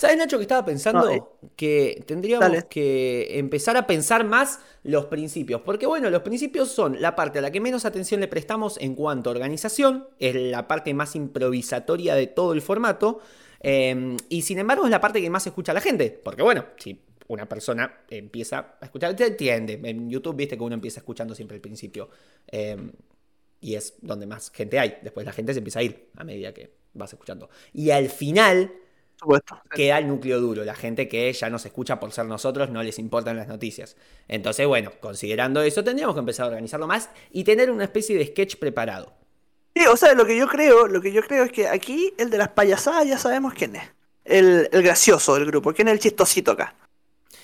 ¿Sabes, Nacho, que estaba pensando No, eh. que tendríamos Dale. que empezar a pensar más los principios? Porque, bueno, los principios son la parte a la que menos atención le prestamos en cuanto a organización, es la parte más improvisatoria de todo el formato, eh, y sin embargo es la parte que más escucha la gente. Porque, bueno, si una persona empieza a escuchar, te entiende. En YouTube, viste que uno empieza escuchando siempre el principio. eh, y es donde más gente hay. Después la gente se empieza a ir a medida que vas escuchando. Y al final supuesto. queda el núcleo duro, la gente que ya nos escucha por ser nosotros, no les importan las noticias. Entonces, bueno, considerando eso, tendríamos que empezar a organizarlo más y tener una especie de sketch preparado. Sí, o sea, lo que yo creo, lo que yo creo es que aquí el de las payasadas ya sabemos quién es. El, el gracioso del grupo, quién es el chistosito acá.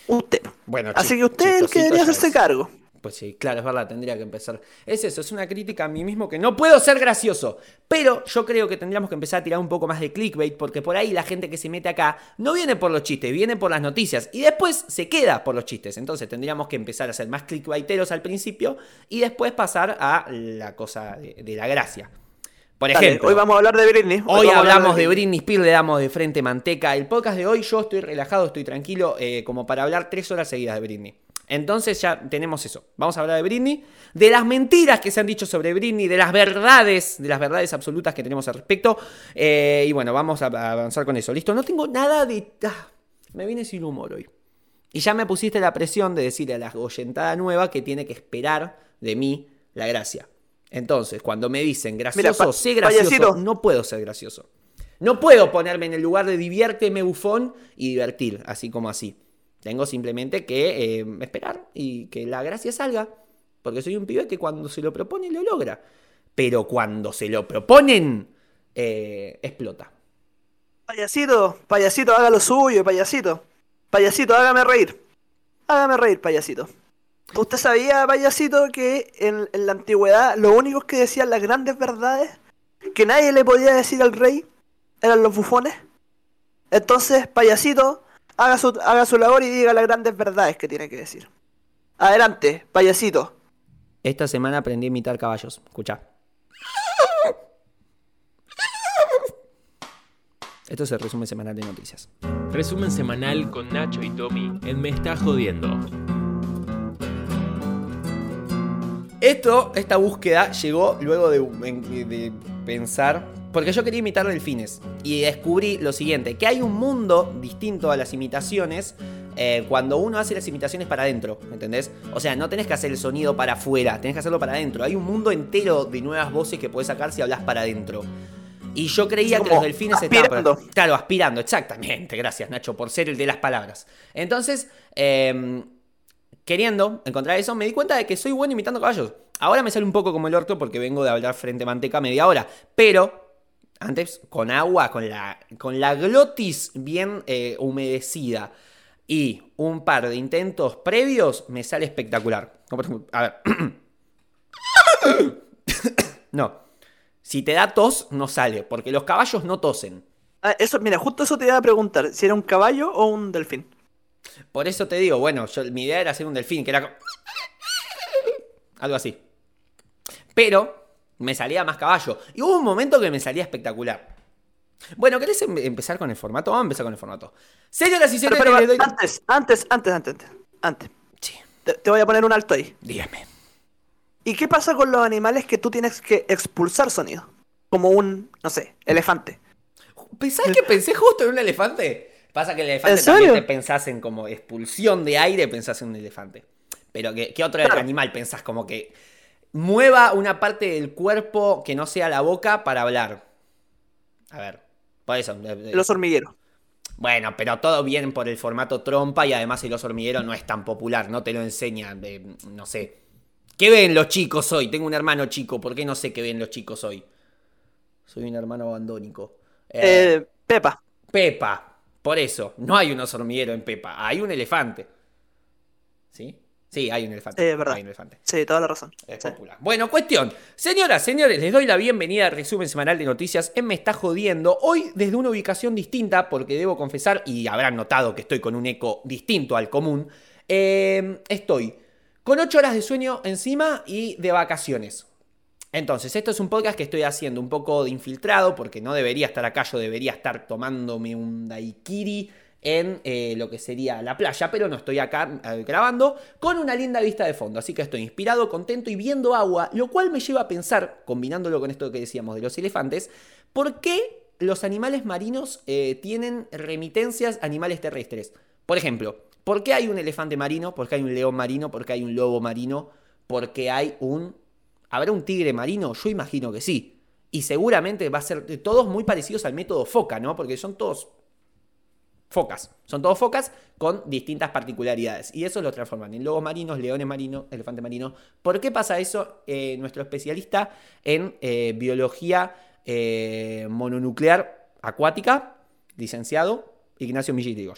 Usted. Bueno, Así que usted es el que debería hacerse cargo. Pues sí, claro, es verdad, tendría que empezar. Es eso, es una crítica a mí mismo que no puedo ser gracioso. Pero yo creo que tendríamos que empezar a tirar un poco más de clickbait, porque por ahí la gente que se mete acá no viene por los chistes, viene por las noticias y después se queda por los chistes. Entonces tendríamos que empezar a ser más clickbaiteros al principio y después pasar a la cosa de, de la gracia. Por Dale, ejemplo, hoy vamos a hablar de Britney. Hoy hablamos de Britney Spears, le damos de frente manteca. El podcast de hoy yo estoy relajado, estoy tranquilo, eh, como para hablar tres horas seguidas de Britney. Entonces ya tenemos eso. Vamos a hablar de Britney, de las mentiras que se han dicho sobre Britney, de las verdades, de las verdades absolutas que tenemos al respecto. Eh, y bueno, vamos a avanzar con eso. Listo, no tengo nada de... ah, me viene sin humor hoy. Y ya me pusiste la presión de decirle a la oyentada nueva que tiene que esperar de mí la gracia. Entonces, cuando me dicen gracioso, pa- sé gracioso, payasito. no puedo ser gracioso. No puedo ponerme en el lugar de diviérteme bufón y divertir, así como así. Tengo simplemente que eh, esperar y que la gracia salga. Porque soy un pibe que cuando se lo propone lo logra. Pero cuando se lo proponen, eh, explota. Payasito, payasito, haga lo suyo, payasito. Payasito, hágame reír. Hágame reír, payasito. ¿Usted sabía, payasito, que en, en la antigüedad lo únicos que decían las grandes verdades que nadie le podía decir al rey eran los bufones? Entonces, payasito, haga su, haga su labor y diga las grandes verdades que tiene que decir. Adelante, payasito. Esta semana aprendí a imitar caballos. Escucha. Esto es el resumen semanal de noticias. Resumen semanal con Nacho y Tommy en Me está jodiendo. Esto, esta búsqueda llegó luego de, de pensar, porque yo quería imitar delfines y descubrí lo siguiente, que hay un mundo distinto a las imitaciones eh, cuando uno hace las imitaciones para adentro, ¿entendés? O sea, no tenés que hacer el sonido para afuera, tenés que hacerlo para adentro. Hay un mundo entero de nuevas voces que podés sacar si hablas para adentro. Y yo creía que los delfines estaban... aspirando. Claro, aspirando, exactamente. Gracias, Nacho, por ser el de las palabras. Entonces, eh, queriendo encontrar eso, me di cuenta de que soy bueno imitando caballos. Ahora me sale un poco como el orto porque vengo de hablar frente a manteca media hora. Pero, antes, con agua, con la, con la glotis bien eh, humedecida y un par de intentos previos, me sale espectacular. Como por ejemplo, a ver. no. Si te da tos, no sale, porque los caballos no tosen. Ah, eso, mira, justo eso te iba a preguntar, si era un caballo o un delfín. Por eso te digo, bueno, yo, mi idea era hacer un delfín, que era algo así. Pero me salía más caballo. Y hubo un momento que me salía espectacular. Bueno, ¿querés em- empezar con el formato? Vamos a empezar con el formato. Señoras y Pero, señores, pero, les doy- antes, antes, antes, antes, antes, antes. Sí, Te, te voy a poner un alto ahí. dígame. ¿Y qué pasa con los animales que tú tienes que expulsar sonido? Como un, no sé, elefante. ¿Pensás que pensé justo en un elefante? Pasa que el elefante ¿En también te pensás en como expulsión de aire, pensás en un elefante. Pero ¿qué, qué otro Claro. animal pensás como que mueva una parte del cuerpo que no sea la boca para hablar? A ver, por eso. eh, eh, Los hormigueros. Bueno, pero todo bien por el formato trompa y además el oso hormiguero no es tan popular, no te lo enseña, eh, no sé. ¿Qué ven los chicos hoy? Tengo un hermano chico, ¿por qué no sé qué ven los chicos hoy? Soy un hermano abandónico. Eh, Eh, Pepa. Pepa, por eso, no hay un oso hormiguero en Pepa, hay un elefante. ¿Sí? Hay un elefante. Eh, es verdad. Hay un elefante. Sí, toda la razón. Es Sí. popular. Bueno, cuestión. Señoras, señores, les doy la bienvenida al resumen semanal de noticias en Me Está Jodiendo. Hoy desde una ubicación distinta, porque debo confesar, y habrán notado que estoy con un eco distinto al común, eh, estoy con 8 horas de sueño encima y de vacaciones. Entonces, esto es un podcast que estoy haciendo un poco de infiltrado, porque no debería estar acá, yo debería estar tomándome un daiquiri en eh, lo que sería la playa, pero no estoy acá eh, grabando, con una linda vista de fondo. Así que estoy inspirado, contento y viendo agua, lo cual me lleva a pensar, combinándolo con esto que decíamos de los elefantes, ¿por qué los animales marinos eh, tienen remitencias a animales terrestres? Por ejemplo, ¿por qué hay un elefante marino? ¿Por qué hay un león marino? ¿Por qué hay un lobo marino? ¿Por qué hay un... ¿Habrá un tigre marino? Yo imagino que sí. Y seguramente va a ser todos muy parecidos al método foca, ¿no? Porque son todos focas. Son todos focas con distintas particularidades. Y eso lo transforman en lobos marinos, leones marinos, elefante marino. ¿Por qué pasa eso? Eh, nuestro especialista en eh, biología eh, mononuclear acuática, licenciado Ignacio Millí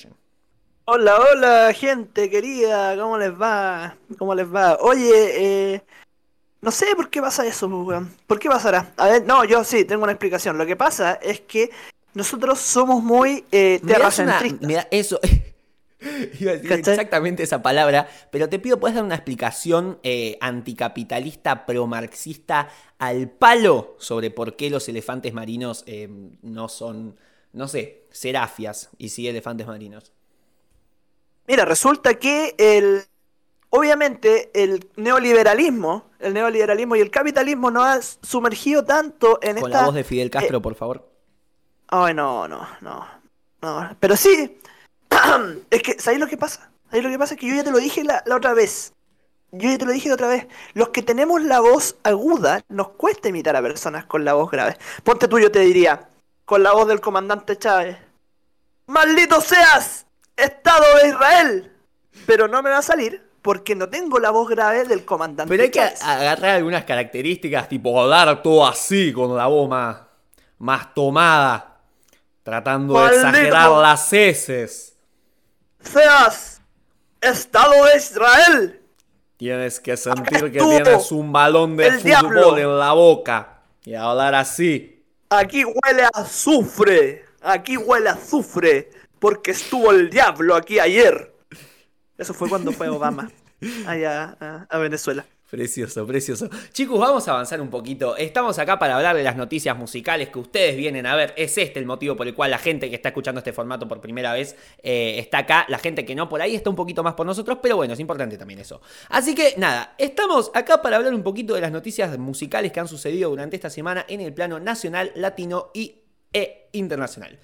Hola, hola, gente querida, ¿cómo les va? ¿Cómo les va? Oye, no sé por qué pasa eso, pues. ¿Por qué pasará? A ver, no, yo sí, tengo una explicación. Lo que pasa es que nosotros somos muy eh, terracentristas. Mira, eso. Iba a decir exactamente esa palabra, pero te pido, ¿puedes dar una explicación eh, anticapitalista, pro-marxista al palo sobre por qué los elefantes marinos eh, no son, no sé, serafias y sí elefantes marinos? Mira, resulta que el. Obviamente, el neoliberalismo, el neoliberalismo y el capitalismo no ha sumergido tanto en esta. Con la voz de Fidel Castro, por favor. Ay, no, no, no. No. Pero sí. es que, ¿sabéis lo que pasa? ¿Sabéis lo que pasa? Es que yo ya te lo dije la, otra vez. Yo ya te lo dije la otra vez. Los que tenemos la voz aguda, nos cuesta imitar a personas con la voz grave. Ponte tú, yo te diría, con la voz del comandante Chávez. ¡Maldito seas! Estado de Israel. Pero no me va a salir porque no tengo la voz grave del comandante. Pero hay que agarrar algunas características, tipo hablar todo así, con la voz más, más tomada, tratando de exagerar las heces. Seas Estado de Israel. Tienes que sentir que tienes un balón de fútbol en la boca y hablar así. Aquí huele a azufre. Aquí huele a azufre porque estuvo el diablo aquí ayer. Eso fue cuando fue Obama allá a, Venezuela. Precioso, precioso. Chicos, vamos a avanzar un poquito. Estamos acá para hablar de las noticias musicales que ustedes vienen a ver. Es este el motivo por el cual la gente que está escuchando este formato por primera vez eh, está acá. La gente que no por ahí está un poquito más por nosotros, pero bueno, es importante también eso. Así que nada, estamos acá para hablar un poquito de las noticias musicales que han sucedido durante esta semana en el plano nacional, latino y e internacional.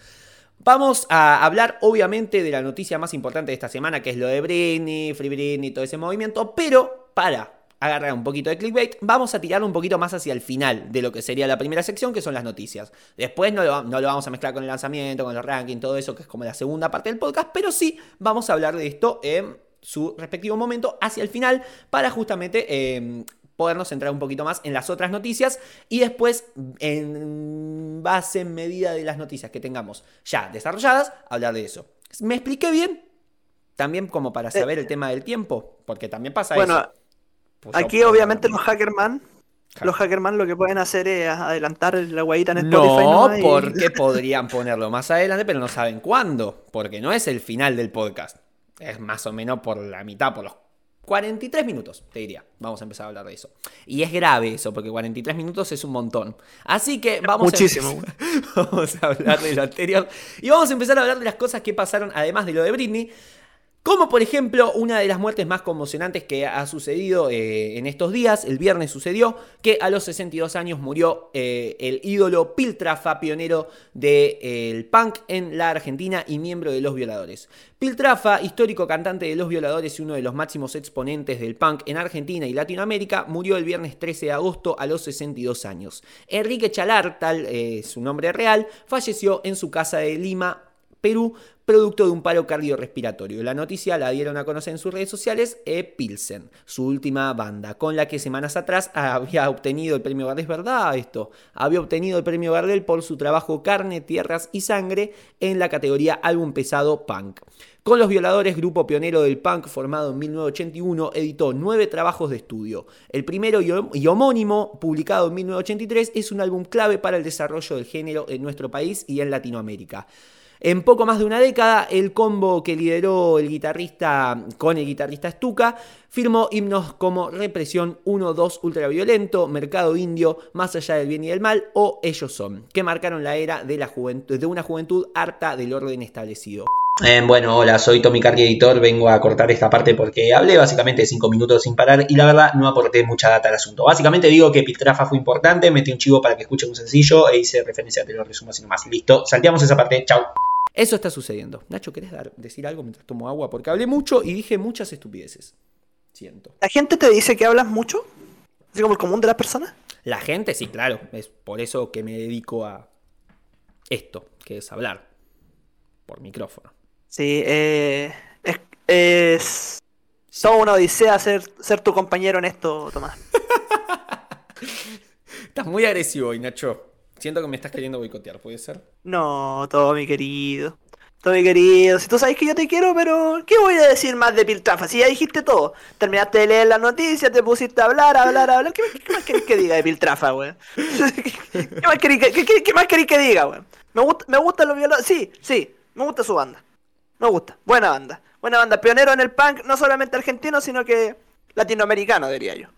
Vamos a hablar obviamente de la noticia más importante de esta semana, que es lo de Britney, Free Britney, todo ese movimiento, pero para agarrar un poquito de clickbait, vamos a tirarlo un poquito más hacia el final de lo que sería la primera sección, que son las noticias. Después no lo, no lo vamos a mezclar con el lanzamiento, con el ranking, todo eso, que es como la segunda parte del podcast, pero sí vamos a hablar de esto en su respectivo momento hacia el final para justamente eh, podernos centrar un poquito más en las otras noticias y después, en base, en medida de las noticias que tengamos ya desarrolladas, hablar de eso. ¿Me expliqué bien? También como para eh, saber el tema del tiempo, porque también pasa bueno, eso. Pues aquí obviamente los hackerman, los hackerman lo que pueden hacer es adelantar la guayita en Spotify. No, porque podrían ponerlo más adelante, pero no saben cuándo, porque no es el final del podcast. Es más o menos por la mitad, por los 43 minutos, te diría. Vamos a empezar a hablar de eso. Y es grave eso, porque 43 minutos es un montón. Así que vamos Muchísimo. A, vamos a hablar de lo anterior. Y vamos a empezar a hablar de las cosas que pasaron, además de lo de Britney. Como por ejemplo, una de las muertes más conmocionantes que ha sucedido eh, en estos días, el viernes sucedió, que a los 62 años murió eh, el ídolo Piltrafa, pionero del eh, punk en la Argentina y miembro de Los Violadores. Piltrafa, histórico cantante de Los Violadores y uno de los máximos exponentes del punk en Argentina y Latinoamérica, murió el viernes 13 de agosto a los 62 años. Enrique Chalar, tal su nombre real, falleció en su casa de Lima, Perú, producto de un paro cardiorrespiratorio. La noticia la dieron a conocer en sus redes sociales e Pilsen, su última banda, con la que semanas atrás había obtenido el premio Gardel. Es verdad esto, había obtenido el premio Gardel por su trabajo Carne, Tierras y Sangre en la categoría Álbum Pesado Punk. Con los violadores, grupo pionero del punk formado en 1981, editó nueve trabajos de estudio. El primero y homónimo, publicado en 1983, es un álbum clave para el desarrollo del género en nuestro país y en Latinoamérica. En poco más de una década, el combo que lideró el guitarrista con el guitarrista Stuka firmó himnos como Represión 1-2 Ultraviolento, Mercado Indio, Más allá del bien y del mal o Ellos son, que marcaron la era de, la juventud, una juventud harta del orden establecido. Eh, bueno, hola, soy Tommy Cardi Editor, vengo a cortar esta parte porque hablé básicamente 5 minutos sin parar y la verdad no aporté mucha data al asunto. Básicamente digo que Piltrafa fue importante, metí un chivo para que escuchen un sencillo e hice referencia a te lo resumo así nomás. Listo, salteamos esa parte, chau. Eso está sucediendo. Nacho, ¿querés dar- decir algo mientras tomo agua? Porque hablé mucho y dije muchas estupideces. Siento. ¿La gente te dice que hablas mucho? ¿Así como el común de las personas? La gente, sí, claro. Es por eso que me dedico a esto, que es hablar. Por micrófono. Sí, eh, es, es una odisea ser, ser tu compañero en esto, Tomás. Estás muy agresivo hoy, Nacho. Siento que me estás queriendo boicotear, ¿puede ser? No, todo mi querido. Todo mi querido. Si tú sabes que yo te quiero, pero ¿qué voy a decir más de Piltrafa? Si ya dijiste todo. Terminaste de leer las noticias, te pusiste a hablar, a hablar, a hablar. ¿Qué, qué más querés que diga de Piltrafa, weón? ¿Qué más querés que, qué- qué- qué más querés que diga, weón? Me gusta, me gustan los violadores. Sí, sí, me gusta su banda. Me gusta. Buena banda. Buena banda. Pionero en el punk, no solamente argentino, sino que latinoamericano, diría yo.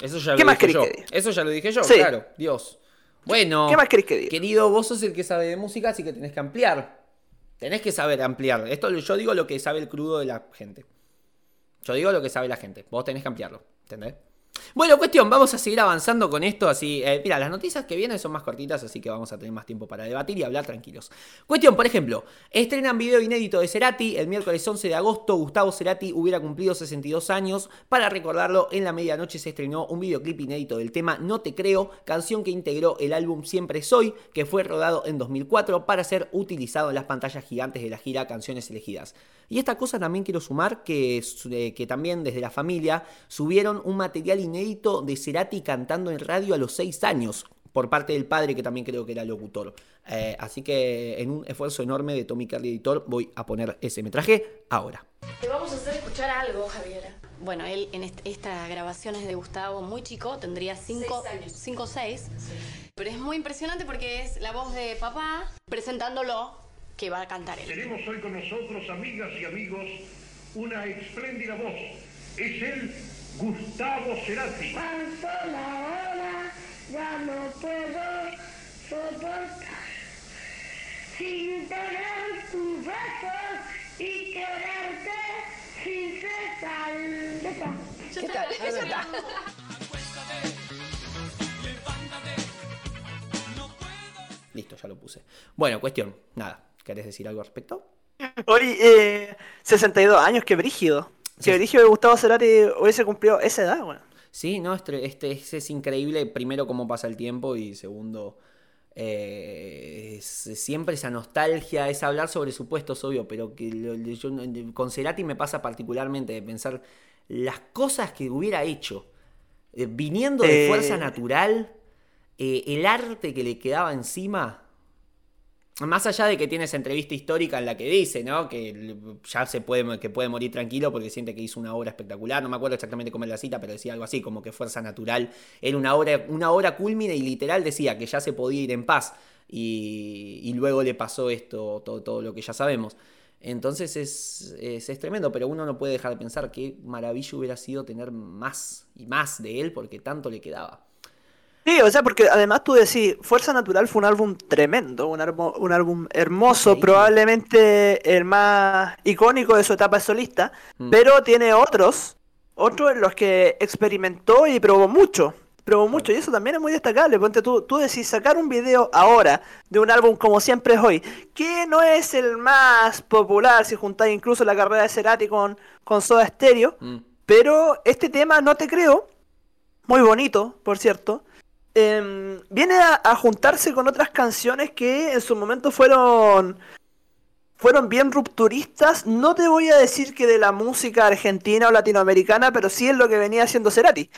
Eso ya ¿Qué lo más dije querés yo. que diga? Eso ya lo dije yo, Sí. claro. Dios. Bueno. ¿Qué más querés que diga? Querido, vos sos el que sabe de música, así que tenés que ampliar. Tenés que saber ampliar. Esto yo digo lo que sabe el crudo de la gente. Yo digo lo que sabe la gente. Vos tenés que ampliarlo. ¿Entendés? Bueno, cuestión, vamos a seguir avanzando con esto. Así, eh, mira, las noticias que vienen son más cortitas, así que vamos a tener más tiempo para debatir y hablar tranquilos. Cuestión, por ejemplo, estrenan video inédito de Cerati. El miércoles 11 de agosto, Gustavo Cerati hubiera cumplido 62 años. Para recordarlo, en la medianoche se estrenó un videoclip inédito del tema No Te Creo, canción que integró el álbum Siempre Soy, que fue rodado en 2004 para ser utilizado en las pantallas gigantes de la gira Canciones Elegidas. Y esta cosa también quiero sumar que, eh, que también desde la familia subieron un material inédito de Cerati cantando en radio a los 6 años por parte del padre que también creo que era locutor. Eh, así que en un esfuerzo enorme de Tommy Carly Editor voy a poner ese metraje ahora. Te vamos a hacer escuchar algo, Javiera. Bueno, él en est- esta grabación es de Gustavo muy chico, tendría 5 o 6. Pero es muy impresionante porque es la voz de papá presentándolo que va a cantar él. Tenemos hoy con nosotros, amigas y amigos, una espléndida voz. Es el Gustavo Cerati. Pasó la hora, ya no puedo soportar. Sin tener tus besos y quererte sin cesar. ¿Qué tal? ¿Qué tal? Listo, ya lo puse. Bueno, cuestión, nada. ¿Querés decir algo al respecto? Oye, eh, 62 años, qué brígido. Qué brígido de Gustavo Cerati hubiese cumplido esa edad, weón. Sí, no, este, este, este es increíble, primero cómo pasa el tiempo y segundo, eh, es siempre esa nostalgia, es hablar sobre supuestos, obvio, pero que lo- yo con Cerati me pasa particularmente de pensar las cosas que hubiera hecho, eh, viniendo de Eh. fuerza natural, el arte que le quedaba encima. Más allá de que tiene esa entrevista histórica en la que dice, ¿no? Que ya se puede, que puede morir tranquilo porque siente que hizo una obra espectacular. No me acuerdo exactamente cómo es la cita, pero decía algo así, como que Fuerza Natural era una obra, una obra culmine y literal decía que ya se podía ir en paz. Y, luego le pasó esto, todo, todo lo que ya sabemos. Entonces es, es, es tremendo, pero uno no puede dejar de pensar qué maravilla hubiera sido tener más y más de él porque tanto le quedaba. Sí, o sea, porque además tú decís, Fuerza Natural fue un álbum tremendo, un, álbum- un álbum hermoso, probablemente el más icónico de su etapa solista, Mm. pero tiene otros, otros en los que experimentó y probó mucho, probó mucho, y eso también es muy destacable, ponte tú, tú decís sacar un video ahora de un álbum como siempre es hoy, que no es el más popular si juntáis incluso la carrera de Cerati con, con Soda Stereo, Mm. pero este tema, no te creo, muy bonito, por cierto, em, viene a, a juntarse con otras canciones que en su momento fueron fueron bien rupturistas. No te voy a decir que de la música argentina o latinoamericana, pero sí es lo que venía haciendo Cerati.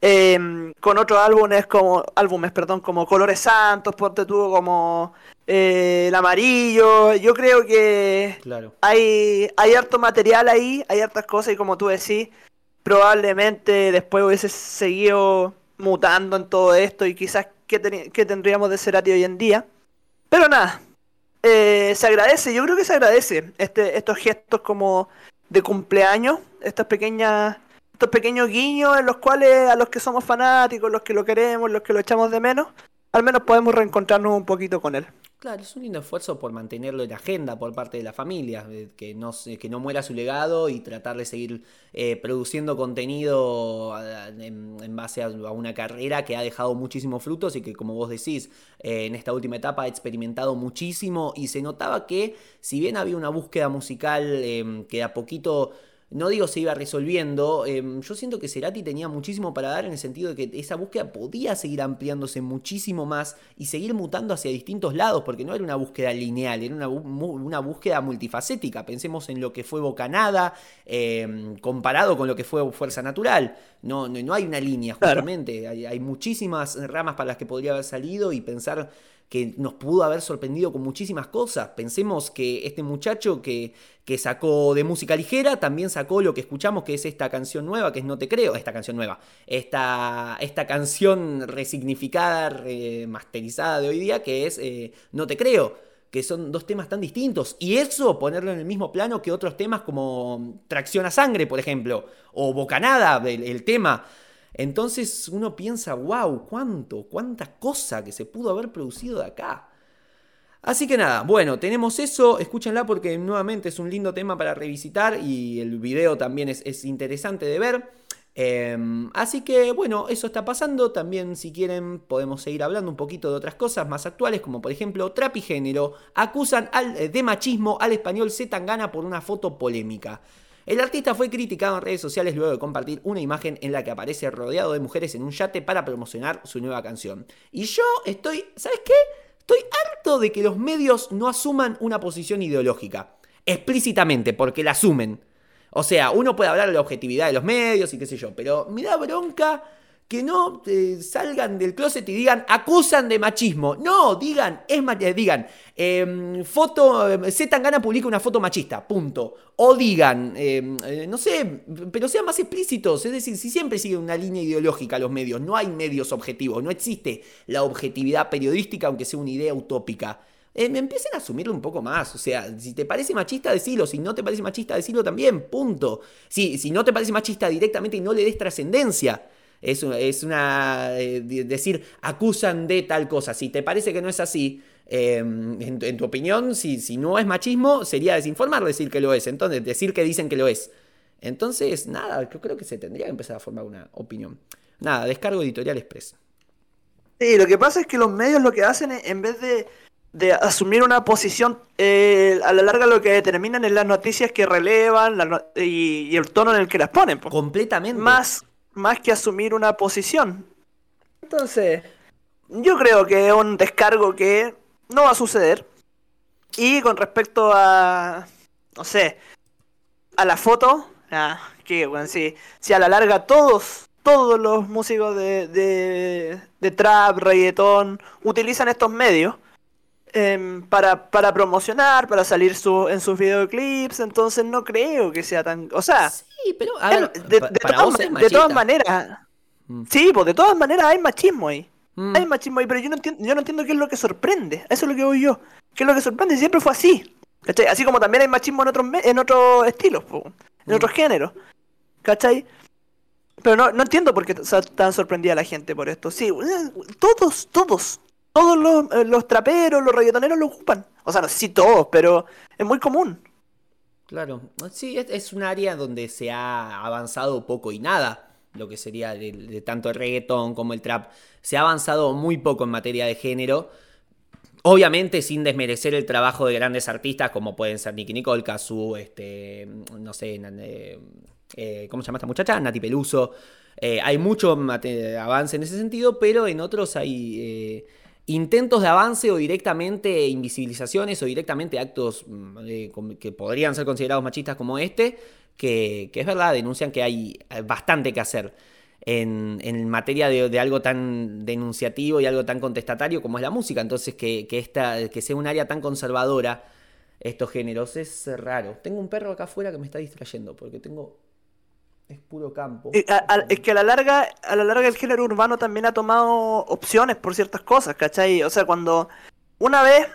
Em, con otros álbumes como álbumes, perdón, como Colores Santos, Ponte tú como eh, El Amarillo. Yo creo que Claro. hay, hay harto material ahí, hay hartas cosas y como tú decís, probablemente después hubiese seguido mutando en todo esto y quizás qué, qué tendríamos de Cerati hoy en día. Pero nada, eh, se agradece, yo creo que se agradece este, estos gestos como de cumpleaños, estas pequeñas, estos pequeños guiños en los cuales a los que somos fanáticos, los que lo queremos, los que lo echamos de menos, al menos podemos reencontrarnos un poquito con él. Claro, es un lindo esfuerzo por mantenerlo en agenda por parte de la familia, eh, que no, que no muera su legado y tratar de seguir eh, produciendo contenido ah, en, base a, una carrera que ha dejado muchísimos frutos y que, como vos decís, eh, en esta última etapa ha experimentado muchísimo. Y se notaba que, si bien había una búsqueda musical eh, que a poquito no digo se iba resolviendo, eh, yo siento que Cerati tenía muchísimo para dar en el sentido de que esa búsqueda podía seguir ampliándose muchísimo más y seguir mutando hacia distintos lados, porque no era una búsqueda lineal, era una, una búsqueda multifacética. Pensemos en lo que fue Bocanada eh, comparado con lo que fue Fuerza Natural. No, no, no hay una línea, Claro. justamente. Hay, hay muchísimas ramas para las que podría haber salido y pensar que nos pudo haber sorprendido con muchísimas cosas. Pensemos que este muchacho que, que sacó de música ligera también sacó lo que escuchamos, que es esta canción nueva, que es No Te Creo, esta canción nueva, esta, esta canción resignificada, remasterizada de hoy día, que es eh, No Te Creo que son dos temas tan distintos. Y eso ponerlo en el mismo plano que otros temas como Tracción a Sangre, por ejemplo, o Bocanada, el, el tema. Entonces uno piensa, wow, cuánto, cuánta cosa que se pudo haber producido de acá. Así que nada, bueno, tenemos eso, escúchenla porque nuevamente es un lindo tema para revisitar y el video también es, es interesante de ver. Eh, así que bueno, eso está pasando. También si quieren podemos seguir hablando un poquito de otras cosas más actuales, como por ejemplo Trap y Género acusan al, eh, de machismo al español Zetangana por una foto polémica. El artista fue criticado en redes sociales luego de compartir una imagen en la que aparece rodeado de mujeres en un yate para promocionar su nueva canción. Y yo estoy, ¿sabes qué? Estoy harto de que los medios no asuman una posición ideológica, explícitamente, porque la asumen. O sea, uno puede hablar de la objetividad de los medios y qué sé yo, pero me da bronca que no eh, salgan del closet y digan, acusan de machismo. No, digan, es eh, digan, eh, foto, eh, Z Tangana publica una foto machista, punto. O digan, eh, eh, no sé, pero sean más explícitos. Es decir, si siempre siguen una línea ideológica los medios, no hay medios objetivos, no existe la objetividad periodística, aunque sea una idea utópica. Me empiecen a asumirlo un poco más. O sea, si te parece machista, decilo. Si no te parece machista, decilo también. Punto. Si, si no te parece machista directamente y no le des trascendencia. Es, una- es una. eh, de- decir, acusan de tal cosa. Si te parece que no es así, eh, en, tu- en tu opinión, si, si no es machismo, sería desinformar decir que lo es. Entonces, decir que dicen que lo es. Entonces, nada, yo creo que se tendría que empezar a formar una opinión. Nada, descargo editorial express. Sí, lo que pasa es que los medios lo que hacen es, en vez de, de asumir una posición, eh, a la larga lo que determinan es las noticias que relevan la no- y, y el tono en el que las ponen. po. Completamente. Más, más que asumir una posición. Entonces, yo creo que es un descargo que no va a suceder. Y con respecto a, no sé, a la foto, ah, que bueno, si, si a la larga todos, todos los músicos de, de, de trap, reggaetón, utilizan estos medios em, para, para promocionar, para salir su, en sus videoclips, entonces no creo que sea tan... O sea, Sí, pero a ver, de, de todas, de todas maneras... Mm. Sí, pues de todas maneras hay machismo ahí. Mm. Hay machismo ahí, pero yo no entiendo, yo no entiendo qué es lo que sorprende. Eso es lo que voy yo. ¿Qué es lo que sorprende? Siempre fue así. ¿Cachai? Así como también hay machismo en otros en otros estilos, po, en Mm. otros géneros. ¿Cachai? Pero no, no entiendo por qué está tan sorprendida la gente por esto. Sí, eh, todos, todos. Todos los, eh, los traperos, los reggaetoneros lo ocupan. O sea, no sé si todos, pero es muy común. Claro, sí, es, un área donde se ha avanzado poco y nada, lo que sería de, tanto el reggaetón como el trap. Se ha avanzado muy poco en materia de género. Obviamente sin desmerecer el trabajo de grandes artistas como pueden ser Nicky Nicole, Kazu, este, no sé, eh, eh, ¿cómo se llama esta muchacha? Nati Peluso. Eh, hay mucho avance en ese sentido, pero en otros hay intentos de avance o directamente invisibilizaciones o directamente actos mm, eh, que podrían ser considerados machistas como este, que, que es verdad, denuncian que hay eh, bastante que hacer en, en materia de, de algo tan denunciativo y algo tan contestatario como es la música. Entonces, que, que, esta, que sea un área tan conservadora estos géneros es raro. Tengo un perro acá afuera que me está distrayendo porque tengo... Es puro campo. Eh, a- a- es que a la larga, a la larga el género urbano también ha tomado opciones por ciertas cosas, ¿cachai? O sea, cuando una vez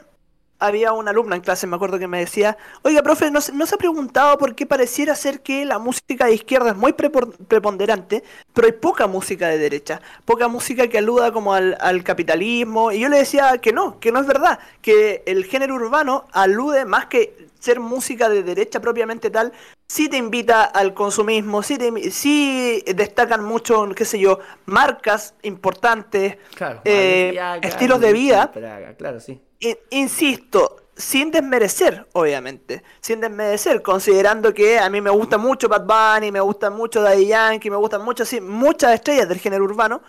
había una alumna en clase, me acuerdo que me decía, oiga, profe, ¿no, se- no se ha preguntado por qué pareciera ser que la música de izquierda es muy preponderante, pero hay poca música de derecha, poca música que aluda como al, al capitalismo? Y yo le decía que no, que no es verdad, que el género urbano alude más que ser música de derecha propiamente tal, sí te invita al consumismo, sí, te, sí destacan mucho, qué sé yo, marcas importantes, Claro. eh, estilos de vida. Praga, claro, sí. Insisto, sin desmerecer, obviamente, sin desmerecer, considerando que a mí me gusta mucho Bad Bunny, me gusta mucho Daddy Yankee, me gustan mucho así, muchas estrellas del género urbano,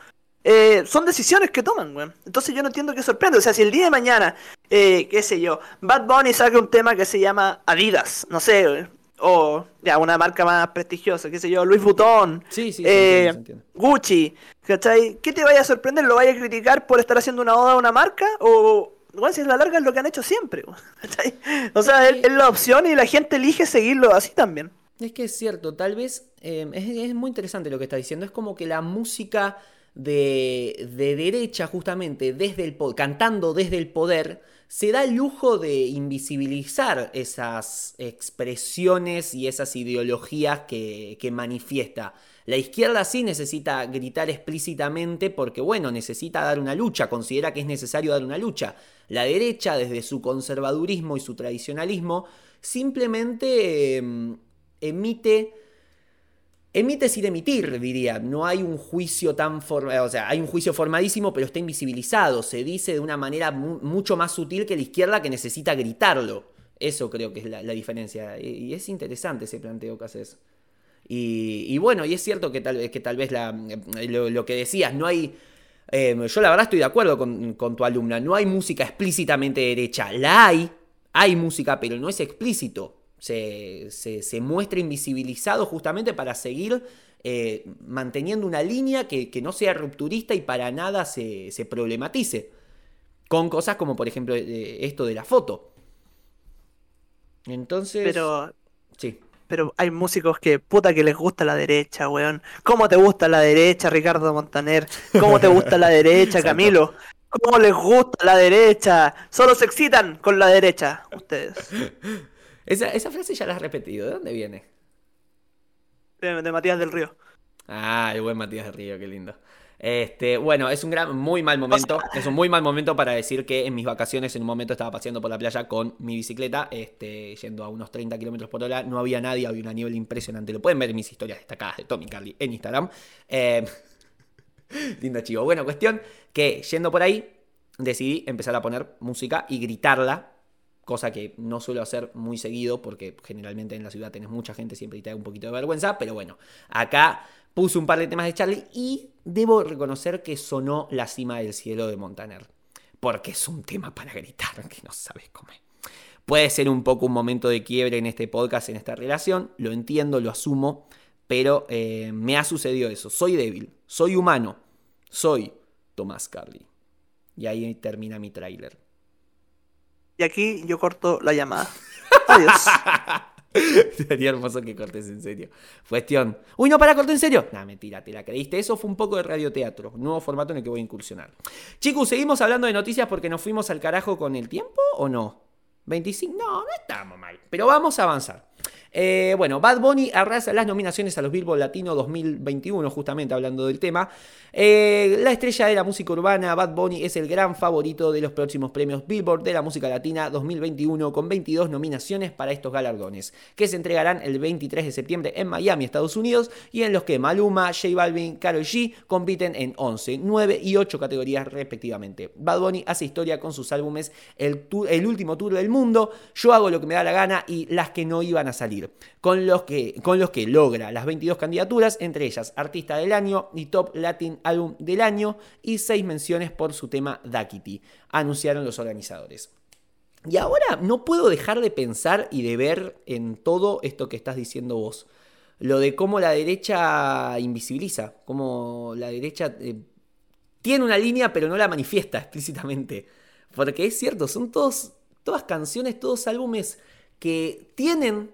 eh, son decisiones que toman, weón. Entonces yo no entiendo qué sorprende. O sea, si el día de mañana, eh, qué sé yo, Bad Bunny saca un tema que se llama Adidas, no sé, o ya una marca más prestigiosa, qué sé yo, Louis Vuitton, Sí, sí, se eh, entiende, se entiende. Gucci, ¿cachai? ¿Qué te vaya a sorprender? ¿Lo vaya a criticar por estar haciendo una oda a una marca? O, bueno, si es la larga es lo que han hecho siempre. O sea, es, es la opción y la gente elige seguirlo así también. Es que es cierto, tal vez eh, es, es muy interesante lo que está diciendo. Es como que la música de, de derecha, justamente, desde el po- cantando desde el poder, se da el lujo de invisibilizar esas expresiones y esas ideologías que, que manifiesta. La izquierda sí necesita gritar explícitamente porque, bueno, necesita dar una lucha, considera que es necesario dar una lucha. La derecha, desde su conservadurismo y su tradicionalismo, simplemente em, emite emite sin emitir, diría. No hay un juicio tan formado, o sea, hay un juicio formadísimo, pero está invisibilizado. Se dice de una manera mu- mucho más sutil que la izquierda que necesita gritarlo. Eso creo que es la, la diferencia. Y, y es interesante ese planteo que haces. Y, y bueno, y es cierto que tal vez, que tal vez la, lo, lo que decías, no hay... eh, yo la verdad estoy de acuerdo con, con tu alumna, no hay música explícitamente derecha, la hay, hay música, pero no es explícito. Se, se- se muestra invisibilizado justamente para seguir eh, manteniendo una línea que, que no sea rupturista y para nada se, se problematice. Con cosas como, por ejemplo, eh, esto de la foto. Entonces. Pero, Sí. Pero hay músicos que puta que les gusta la derecha, weón. ¿Cómo te gusta la derecha, Ricardo Montaner? ¿Cómo te gusta la derecha. Camilo? ¿Cómo les gusta la derecha? Solo se excitan con la derecha, ustedes. Esa, esa frase ya la has repetido. ¿De dónde viene? De, de Matías del Río. Ah, el buen Matías de Río, qué lindo. Este, bueno, es un gran, muy mal momento. Es un muy mal momento para decir que en mis vacaciones en un momento estaba paseando por la playa con mi bicicleta, este, yendo a unos 30 kilómetros por hora. No había nadie, había una niebla impresionante. Lo pueden ver en mis historias destacadas de Tommy Carly en Instagram. Eh, lindo chivo. Bueno, cuestión que yendo por ahí, decidí empezar a poner música y gritarla. Cosa que no suelo hacer muy seguido porque generalmente en la ciudad tenés mucha gente, siempre y te da un poquito de vergüenza. Pero bueno, acá puse un par de temas de Charlie y debo reconocer que sonó La cima del cielo de Montaner. Porque es un tema para gritar que no sabes cómo es. Puede ser un poco un momento de quiebre en este podcast, en esta relación. Lo entiendo, lo asumo. Pero eh, me ha sucedido eso. Soy débil, soy humano, soy Tomás Carly. Y ahí termina mi tráiler. Y aquí yo corto la llamada. Adiós. Sería hermoso que cortes en serio. Cuestión. Uy, no, para, corto en serio. Nah, mentira, te la creíste. Eso fue un poco de radioteatro. Nuevo formato en el que voy a incursionar. Chicos, ¿seguimos hablando de noticias porque nos fuimos al carajo con el tiempo o no? 25. No, no estamos mal. Pero vamos a avanzar. Eh, bueno, Bad Bunny arrasa las nominaciones a los Billboard Latino 2021, justamente hablando del tema. Eh, la estrella de la música urbana, Bad Bunny, es el gran favorito de los próximos premios Billboard de la música latina 2021, con 22 nominaciones para estos galardones, que se entregarán el 23 de septiembre en Miami, Estados Unidos, y en los que Maluma, J Balvin, Karol G compiten en 11, 9 y 8 categorías respectivamente. Bad Bunny hace historia con sus álbumes El, el último tour del mundo, Yo hago lo que me da la gana y las que no iban a salir, con los que, con los que logra las 22 candidaturas, entre ellas Artista del Año y Top Latin Album del Año, y 6 menciones por su tema Dakiti, anunciaron los organizadores. Y ahora no puedo dejar de pensar y de ver en todo esto que estás diciendo vos. Lo de cómo la derecha invisibiliza, cómo la derecha eh, tiene una línea pero no la manifiesta explícitamente. Porque es cierto, son todos, todas canciones, todos álbumes que tienen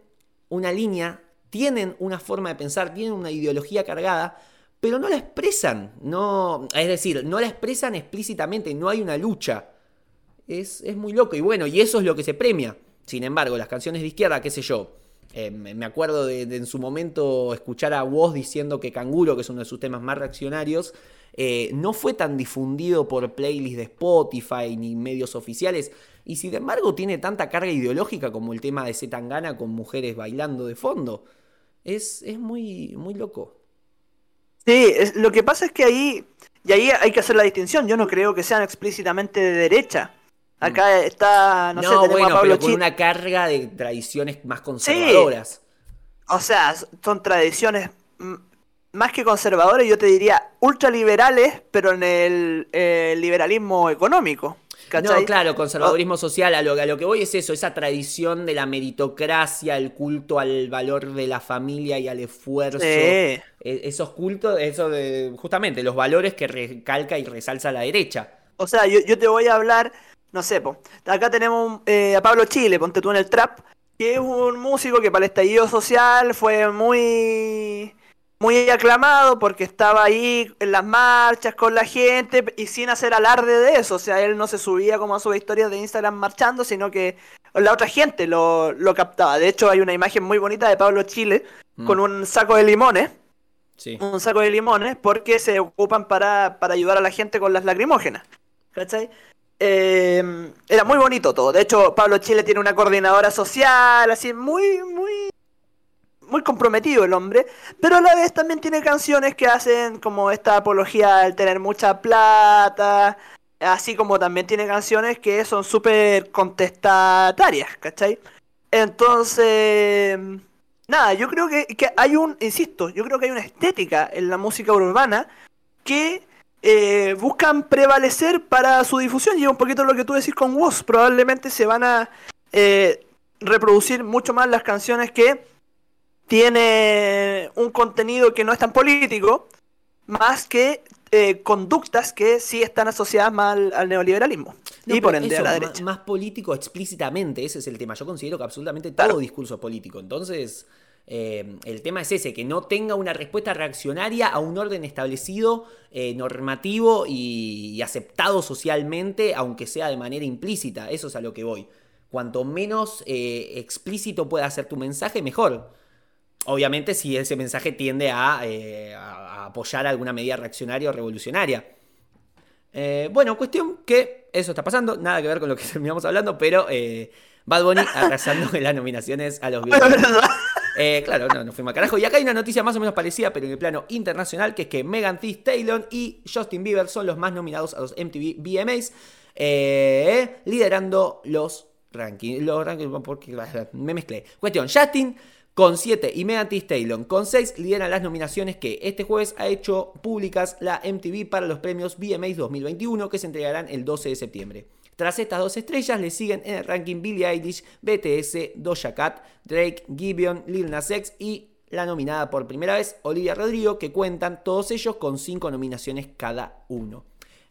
una línea, tienen una forma de pensar, tienen una ideología cargada, pero no la expresan. No, es decir, no la expresan explícitamente, no hay una lucha. Es, es muy loco. Y bueno, y eso es lo que se premia. Sin embargo, las canciones de izquierda, qué sé yo. eh, me acuerdo de, de en su momento escuchar a Woz diciendo que Canguro, que es uno de sus temas más reaccionarios, eh, no fue tan difundido por playlists de Spotify ni medios oficiales. Y sin embargo tiene tanta carga ideológica como el tema de Zetangana con mujeres bailando de fondo. Es, es muy, muy loco. Sí, es- lo que pasa es que ahí, y ahí hay que hacer la distinción, yo no creo que sean explícitamente de derecha. Acá está, no, sé, tenemos bueno, a Pablo pero con una carga de tradiciones más conservadoras. O sea, son tradiciones mm, más que conservadoras, yo te diría ultraliberales, pero en el eh, liberalismo económico. ¿Cachai? No, claro, conservadurismo social, a lo, a lo que voy es eso, esa tradición de la meritocracia, el culto al valor de la familia y al esfuerzo. E- Esos cultos, eso de, justamente, los valores que recalca y resalza la derecha. O sea, yo, yo te voy a hablar, no sé, po, acá tenemos un- eh, a Pablo Chile, ponte tú en el trap, que es un músico que para el estallido social fue muy muy aclamado porque estaba ahí en las marchas con la gente y sin hacer alarde de eso, o sea, él no se subía como a sus historias de Instagram marchando, sino que la otra gente lo, lo captaba. De hecho, hay una imagen muy bonita de Pablo Chile Mm. con un saco de limones Sí. un saco de limones porque se ocupan para, para ayudar a la gente con las lacrimógenas. ¿Cachai? Eh, era muy bonito todo. De hecho, Pablo Chile tiene una coordinadora social, así, muy, muy, muy comprometido el hombre. Pero a la vez también tiene canciones que hacen como esta apología al tener mucha plata. Así como también tiene canciones que son súper contestatarias, ¿cachai? Entonces, nada, yo creo que, que hay un, insisto, yo creo que hay una estética en la música urbana que eh, buscan prevalecer para su difusión. Y un poquito lo que tú decís con Woz. Probablemente se van a eh, reproducir mucho más las canciones que tiene un contenido que no es tan político, más que eh, conductas que sí están asociadas más al, al neoliberalismo. No, y por ende a la derecha. Más, político explícitamente, ese es el tema. Yo considero que absolutamente todo Claro. discurso político. Entonces, eh, el tema es ese, que no tenga una respuesta reaccionaria a un orden establecido, eh, normativo y, y aceptado socialmente, aunque sea de manera implícita. Eso es a lo que voy. Cuanto menos eh, explícito pueda ser tu mensaje, mejor. Obviamente si ese mensaje tiende a, eh, a- apoyar alguna medida reaccionaria o revolucionaria. Eh, bueno, cuestión que eso está pasando, nada que ver con lo que terminamos hablando, pero eh, Bad Bunny arrasando en las nominaciones a los verdad. Eh, claro, no, no fuimos a carajo. Y acá hay una noticia más o menos parecida, pero en el plano internacional, que es que Megan Thee Stallion y Justin Bieber son los más nominados a los MTV VMAs, liderando los rankings. Los rankings, porque me mezclé. Cuestión, Justin con 7 y Megan Thee Stallion con 6 lideran las nominaciones que este jueves ha hecho públicas la MTV para los premios VMAs 2021 que se entregarán el 12 de septiembre. Tras estas dos estrellas le siguen en el ranking Billie Eilish, BTS, Doja Cat, Drake, Gibeon, Lil Nas X y la nominada por primera vez Olivia Rodrigo, que cuentan todos ellos con 5 nominaciones cada uno.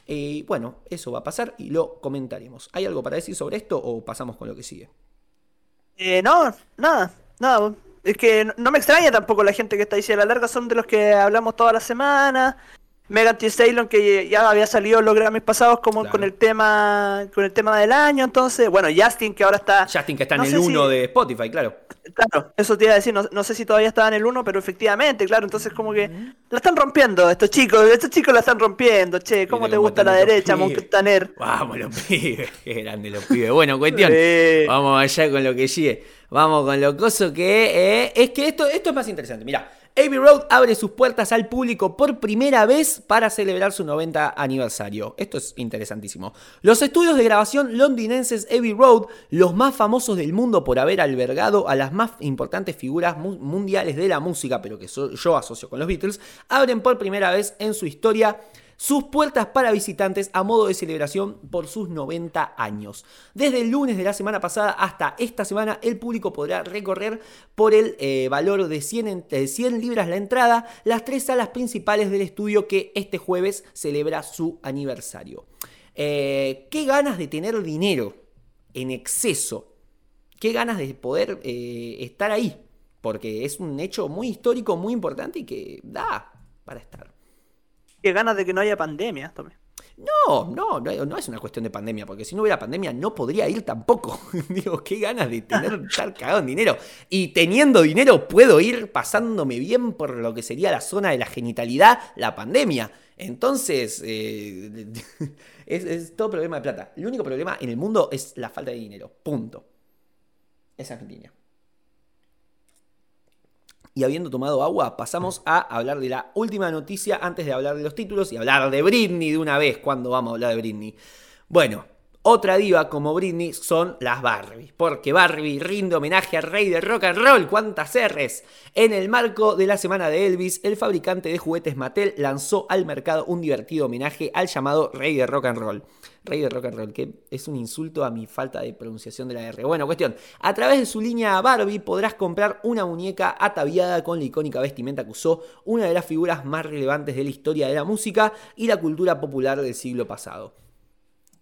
Y bueno, eso va a pasar y lo comentaremos. ¿Hay algo para decir sobre esto o pasamos con lo que sigue? Eh, no, nada, nada. Es que no- me extraña tampoco la gente que está ahí. A la larga son de los que hablamos toda la semana. Megan Thee Stallion que ya había salido los Grammys pasados como Claro. con el tema con el tema del año. Entonces, bueno, Justin que ahora está... Justin que está no en el 1 si- de Spotify, claro. Claro, eso te iba a decir. No, no sé si todavía estaba en el 1, pero efectivamente, claro. Entonces como que la están rompiendo estos chicos. Estos chicos la están rompiendo. Che, ¿cómo te gusta la derecha. Montaner? Vamos los pibes, qué grande los pibes. Bueno, cuestión. Sí. Vamos allá con lo que sigue. Vamos con lo coso que eh, es que esto, esto es más interesante. Mira, Abbey Road abre sus puertas al público por primera vez para celebrar su 90 aniversario. Esto es interesantísimo. Los estudios de grabación londinenses Abbey Road, los más famosos del mundo por haber albergado a las más importantes figuras mu- mundiales de la música, pero que yo asocio con los Beatles, abren por primera vez en su historia sus puertas para visitantes a modo de celebración por sus 90 años. Desde el lunes de la semana pasada hasta esta semana, el público podrá recorrer por el eh, valor de 100, en- de 100 libras la entrada las tres salas principales del estudio que este jueves celebra su aniversario. Eh, qué ganas de tener dinero en exceso. Qué ganas de poder eh, estar ahí. Porque es un hecho muy histórico, muy importante y que da para estar. Qué ganas de que no haya pandemia. No, no, no, no es una cuestión de pandemia, porque si no hubiera pandemia no podría ir tampoco. Digo, qué ganas de tener, estar cagado en dinero. Y teniendo dinero puedo ir pasándome bien por lo que sería la zona de la genitalidad, la pandemia. Entonces, eh, es, es todo problema de plata. El único problema en el mundo es la falta de dinero. Punto. Es Argentina. Y habiendo tomado agua, pasamos a hablar de la última noticia antes de hablar de los títulos y hablar de Britney de una vez. ¿Cuándo vamos a hablar de Britney? Bueno, otra diva como Britney son las Barbie, porque Barbie rinde homenaje al rey de rock and roll, cuántas R's. En el marco de la semana de Elvis, el fabricante de juguetes Mattel lanzó al mercado un divertido homenaje al llamado rey de rock and roll. Rey de rock and roll, que es un insulto a mi falta de pronunciación de la R. Bueno, cuestión, a través de su línea Barbie podrás comprar una muñeca ataviada con la icónica vestimenta que usó una de las figuras más relevantes de la historia de la música y la cultura popular del siglo pasado.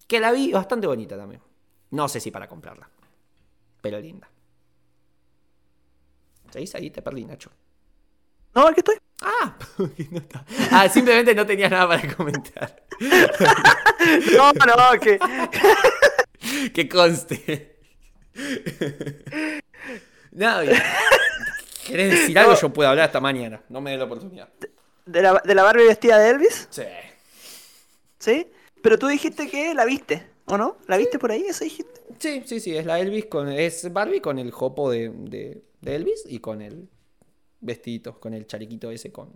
Que la vi bastante bonita también. No sé si para comprarla. Pero linda. ¿Seguís ahí? Te perdí, Nacho. No, aquí estoy. Ah, no está. ah, simplemente no tenías nada para comentar. No, no, que. que conste. Bien. ¿Querés decir algo? Yo puedo hablar hasta mañana. No me dé la oportunidad. ¿De la, de la Barbie vestida de Elvis? Sí. ¿Sí? Pero tú dijiste que la viste, ¿o no? ¿La viste por ahí? ¿Eso dijiste? Sí, sí, sí. Es la Elvis con. Es Barbie con el jopo de, de, de Elvis y con el vestidito, con el chalequito ese con,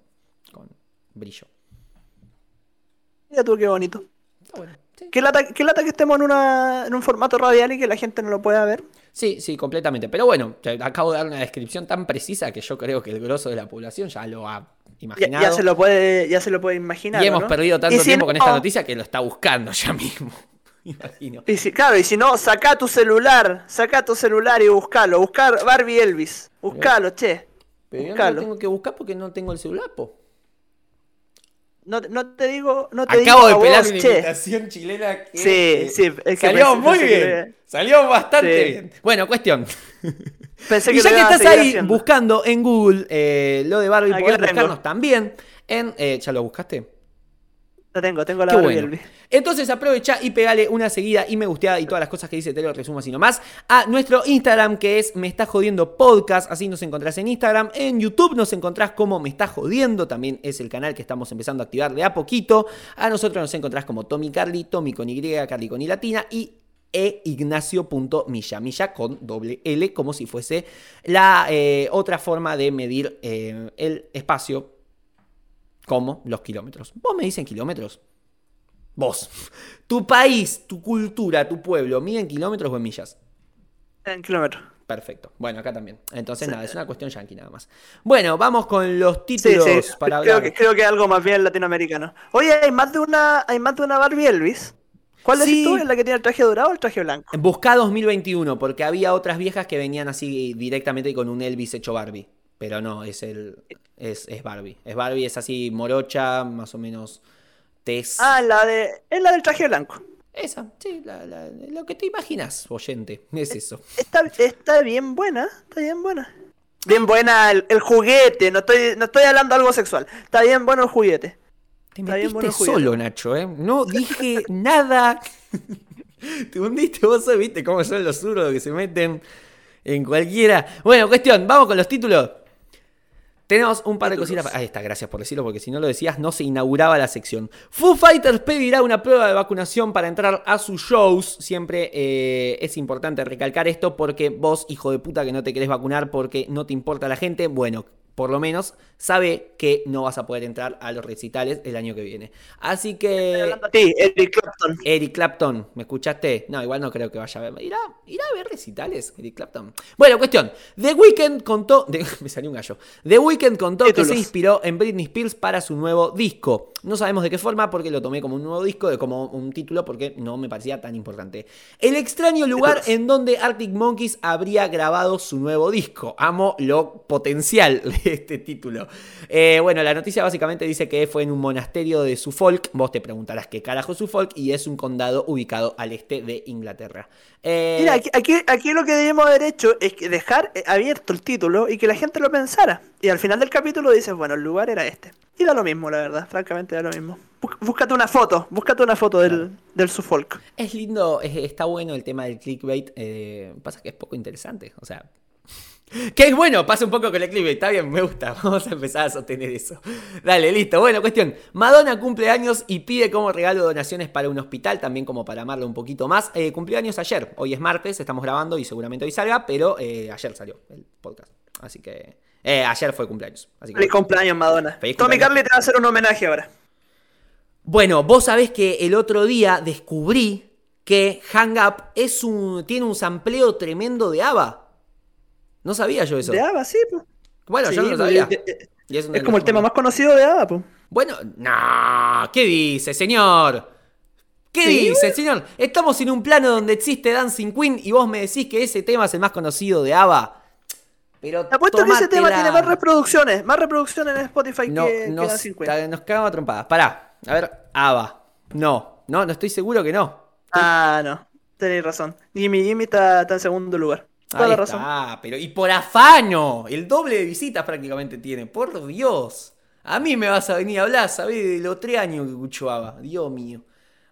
con brillo. Mira tú qué bonito. Está bueno. Sí. ¿Qué lata, qué lata que estemos en, una, en un formato radial y que la gente no lo pueda ver? Sí, sí, completamente. Pero bueno, te acabo de dar una descripción tan precisa que yo creo que el grosso de la población ya lo ha imaginado. ya se lo puede, ya se lo puede imaginar. y hemos ¿no? perdido tanto si tiempo con esta no- noticia que lo está buscando ya mismo. Imagino. Y si, claro, y si no, saca tu celular, saca tu celular y buscalo. Buscar Barbie Elvis. Buscalo, che. Pero yo no lo tengo que buscar porque no tengo el celular, po. No, no te digo, no te Acabo de digo a pelar vos, una che. imitación chilena que Sí, eh, sí, es que salió pensé- muy pensé bien. Salió bastante Sí. bien. Bueno, cuestión. Pensé y ya que estás ahí haciendo. buscando en Google eh, lo de Barbie, podés buscarnos también en... eh, ¿Ya lo buscaste? Lo tengo, tengo la Qué bueno. Entonces aprovecha y pegale una seguida y me gusteada y todas las cosas que dice te lo resumo así nomás a nuestro Instagram que es Me está jodiendo podcast, así nos encontrás en Instagram, en YouTube nos encontrás como Me está jodiendo, también es el canal que estamos empezando a activar de a poquito, a nosotros nos encontrás como Tommy Carly, Tommy con Y, Carly con Y latina y e ignacio.milla, milla con doble L, como si fuese la eh, otra forma de medir eh, el espacio como los kilómetros. ¿Vos me dicen kilómetros? Vos. Tu país, tu cultura, tu pueblo, ¿mide en kilómetros o en millas? En kilómetros. Perfecto. Bueno, acá también. Entonces, nada, es una cuestión yankee nada más. Bueno, vamos con los Sí, títulos sí. para creo, hablar. que, creo que algo más bien latinoamericano. Oye, hay más de una, hay más de una Barbie Elvis. ¿Cuál Sí. decís tú? ¿Es la que tiene el traje dorado o el traje blanco? Buscá 2021, porque había otras viejas que venían así directamente con un Elvis hecho Barbie. Pero no, es el. Es, es Barbie. Es Barbie, es así morocha, más o menos tez. Ah, la de. Es la del traje blanco. Esa, sí, la- la- lo que te imaginas, oyente. Es eso. Está, está bien buena, está bien buena. Bien buena el, el juguete, no estoy, no estoy hablando de algo sexual. Está bien bueno el juguete. Te Está bien metiste bueno juguete. solo, Nacho, ¿eh? No dije nada. Te hundiste vos, viste cómo son los zurdos que se meten en cualquiera. Bueno, cuestión, vamos con los títulos. Tenemos un par de cositas. Ahí está, gracias por decirlo, porque si no lo decías, no se inauguraba la sección. Foo Fighters pedirá una prueba de vacunación para entrar a sus shows. Siempre eh, es importante recalcar esto, porque vos, hijo de puta, que no te querés vacunar porque no te importa la gente, bueno, por lo menos sabe que no vas a poder entrar a los recitales el año que viene. Así que. Ti, Eric Clapton. Eric Clapton, ¿me escuchaste? No, igual no creo que vaya a ver. ¿Irá, irá a ver recitales, Eric Clapton? Bueno, cuestión. The Weeknd contó. de- me salió un gallo. The Weeknd contó que se inspiró en Britney Spears para su nuevo disco. No sabemos de qué forma, porque lo tomé como un nuevo disco, de como un título, porque no me parecía tan importante. El extraño lugar Títulos. en donde Arctic Monkeys habría grabado su nuevo disco. Amo lo potencial este título. Eh, bueno, la noticia básicamente dice que fue en un monasterio de Suffolk. Vos te preguntarás qué carajo es Suffolk y es un condado ubicado al este de Inglaterra. Eh, Mira, aquí, aquí, aquí lo que debemos haber hecho es que dejar eh, abierto el título y que la gente lo pensara. Y al final del capítulo dices, bueno, el lugar era este. Y da lo mismo, la verdad, francamente da lo mismo. Bú- Búscate una foto, búscate una foto del, del Suffolk. Es lindo, es- está bueno el tema del clickbait. eh, pasa que es poco interesante. O sea. Que es bueno, pasa un poco con el clickbait. Está bien, me gusta. Vamos a empezar a sostener eso. Dale, listo. Bueno, cuestión. Madonna cumple años y pide como regalo donaciones para un hospital, también como para amarlo un poquito más. Eh, cumplió años ayer. Hoy es martes, estamos grabando y seguramente hoy salga, pero eh, ayer salió el podcast. Así que. eh, ayer fue cumpleaños. Así que, Feliz cumpleaños, Madonna. Feliz Tommy cumpleaños. Carly te va a hacer un homenaje ahora. Bueno, vos sabés que el otro día descubrí que Hang Up es un, tiene un sampleo tremendo de ABBA. No sabía yo eso. De ABBA, sí, pues. Bueno, yo no lo sabía. de- de- Y es como el tema más conocido de ABBA, pues. Bueno, no, ¿qué dice, señor? ¿Qué Sí, dice, señor? Estamos en un plano donde existe Dancing Queen y vos me decís que ese tema es el más conocido de ABBA. Pero Te apuesto que ese tema tiene más reproducciones, más reproducciones en Spotify No, que, que nos, Dancing Queen. nos cagamos trompadas. Pará, a ver, ABBA. No, no, no estoy seguro que no. Ah, no, tenéis razón. Jimmy Jimmy está, está en segundo lugar. Toda Ahí la razón. pero y por afano, el doble de visitas prácticamente tiene, por Dios. A mí me vas a venir a hablar, ¿sabés? De los tres años que escucho ABBA, Dios mío.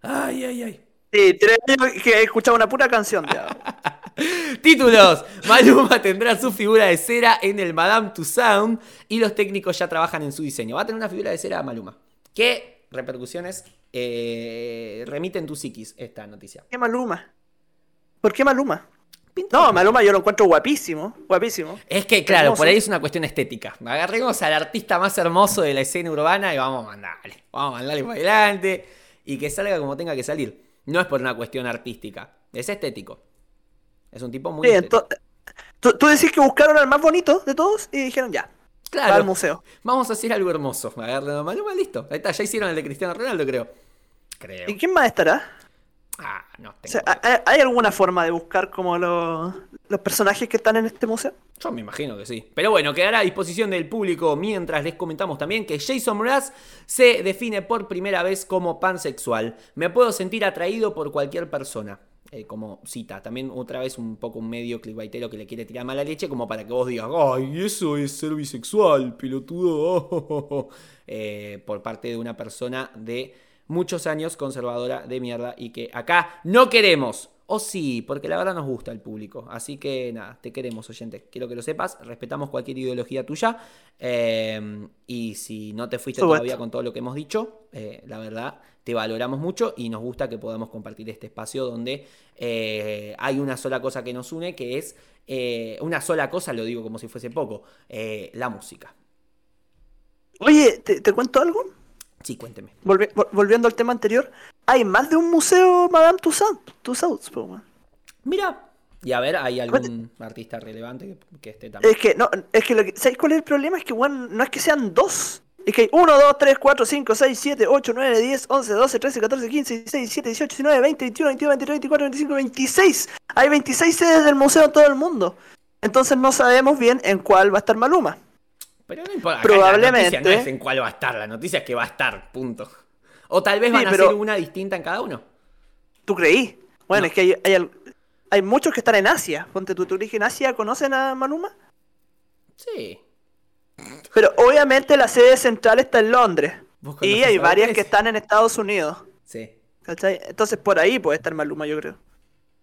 Ay, ay, ay. Sí, tres años que he escuchado una pura canción de. Títulos. Maluma tendrá su figura de cera en el Madame Tussauds y los técnicos ya trabajan en su diseño. Va a tener una figura de cera Maluma. ¿Qué repercusiones eh, remite en tu psiquis esta noticia? ¿Qué Maluma? ¿Por qué Maluma? No. Maluma yo lo encuentro guapísimo, guapísimo. Es que, claro, Hermoso. por ahí es una cuestión estética. Agarremos al artista más hermoso de la escena urbana y vamos a mandarle. Vamos a mandarle para adelante y que salga como tenga que salir. No es por una cuestión artística, es estético. Es un tipo muy Sí, estético. entonces, tú, tú decís que buscaron al más bonito de todos y dijeron ya, va al Claro, museo. vamos a hacer algo hermoso. Agarren a Maluma, listo. Ahí está, ya hicieron el de Cristiano Ronaldo, creo. Creo. ¿Y quién más estará? Ah, no O tengo sea, idea. ¿hay, hay alguna forma de buscar como los, los personajes que están en este museo? Yo me imagino que sí. Pero bueno, quedará a disposición del público mientras les comentamos también que Jason Mraz se define por primera vez como pansexual. Me puedo sentir atraído por cualquier persona. Eh, como cita, también otra vez un poco un medio clickbaitero que le quiere tirar mala leche, como para que vos digas, ay, eso es ser bisexual, pelotudo. Eh, por parte de una persona de muchos años conservadora de mierda y que acá no queremos. O sí, porque la verdad nos gusta el público. Así que nada, te queremos, oyente. Quiero que lo sepas. Respetamos cualquier ideología tuya. Eh, y si no te fuiste todavía con todo lo que hemos dicho, eh, la verdad, te valoramos mucho y nos gusta que podamos compartir este espacio donde eh, hay una sola cosa que nos une, que es eh, una sola cosa, lo digo como si fuese poco, la música. Oye, ¿te, te cuento algo? Sí, cuénteme. Volvi- vol- volviendo al tema anterior, hay más de un museo Madame Tussauds, Tussauds man. Mira. Y a ver, ¿hay algún artista relevante que, esté también? Es que, no, es que, lo que ¿sabes cuál es el problema? Es que, weón, no es que sean dos. Es que hay 1, 2, 3, 4, 5, 6, 7, 8, 9, 10, 11, 12, 13, 14, 15, 16, 17, 18, 19, 20, 21, 22, 23, 24, 25, 26. Hay 26 sedes del museo en todo el mundo. Entonces no sabemos bien en cuál va a estar Maluma. Pero no importa. Probablemente. La noticia no es en cuál va a estar, la noticia es que va a estar, punto. O tal vez Sí, van a pero- hacer una distinta en cada uno. ¿Tú creí? Bueno, No. es que hay, hay, hay muchos que están en Asia. Ponte tú, ¿tú crees que en Asia conocen a Maluma? Sí. Pero obviamente la sede central está en Londres. ¿Vos Y hay varias que están en Estados Unidos. Sí. ¿cachai? Entonces por ahí puede estar Maluma, yo creo.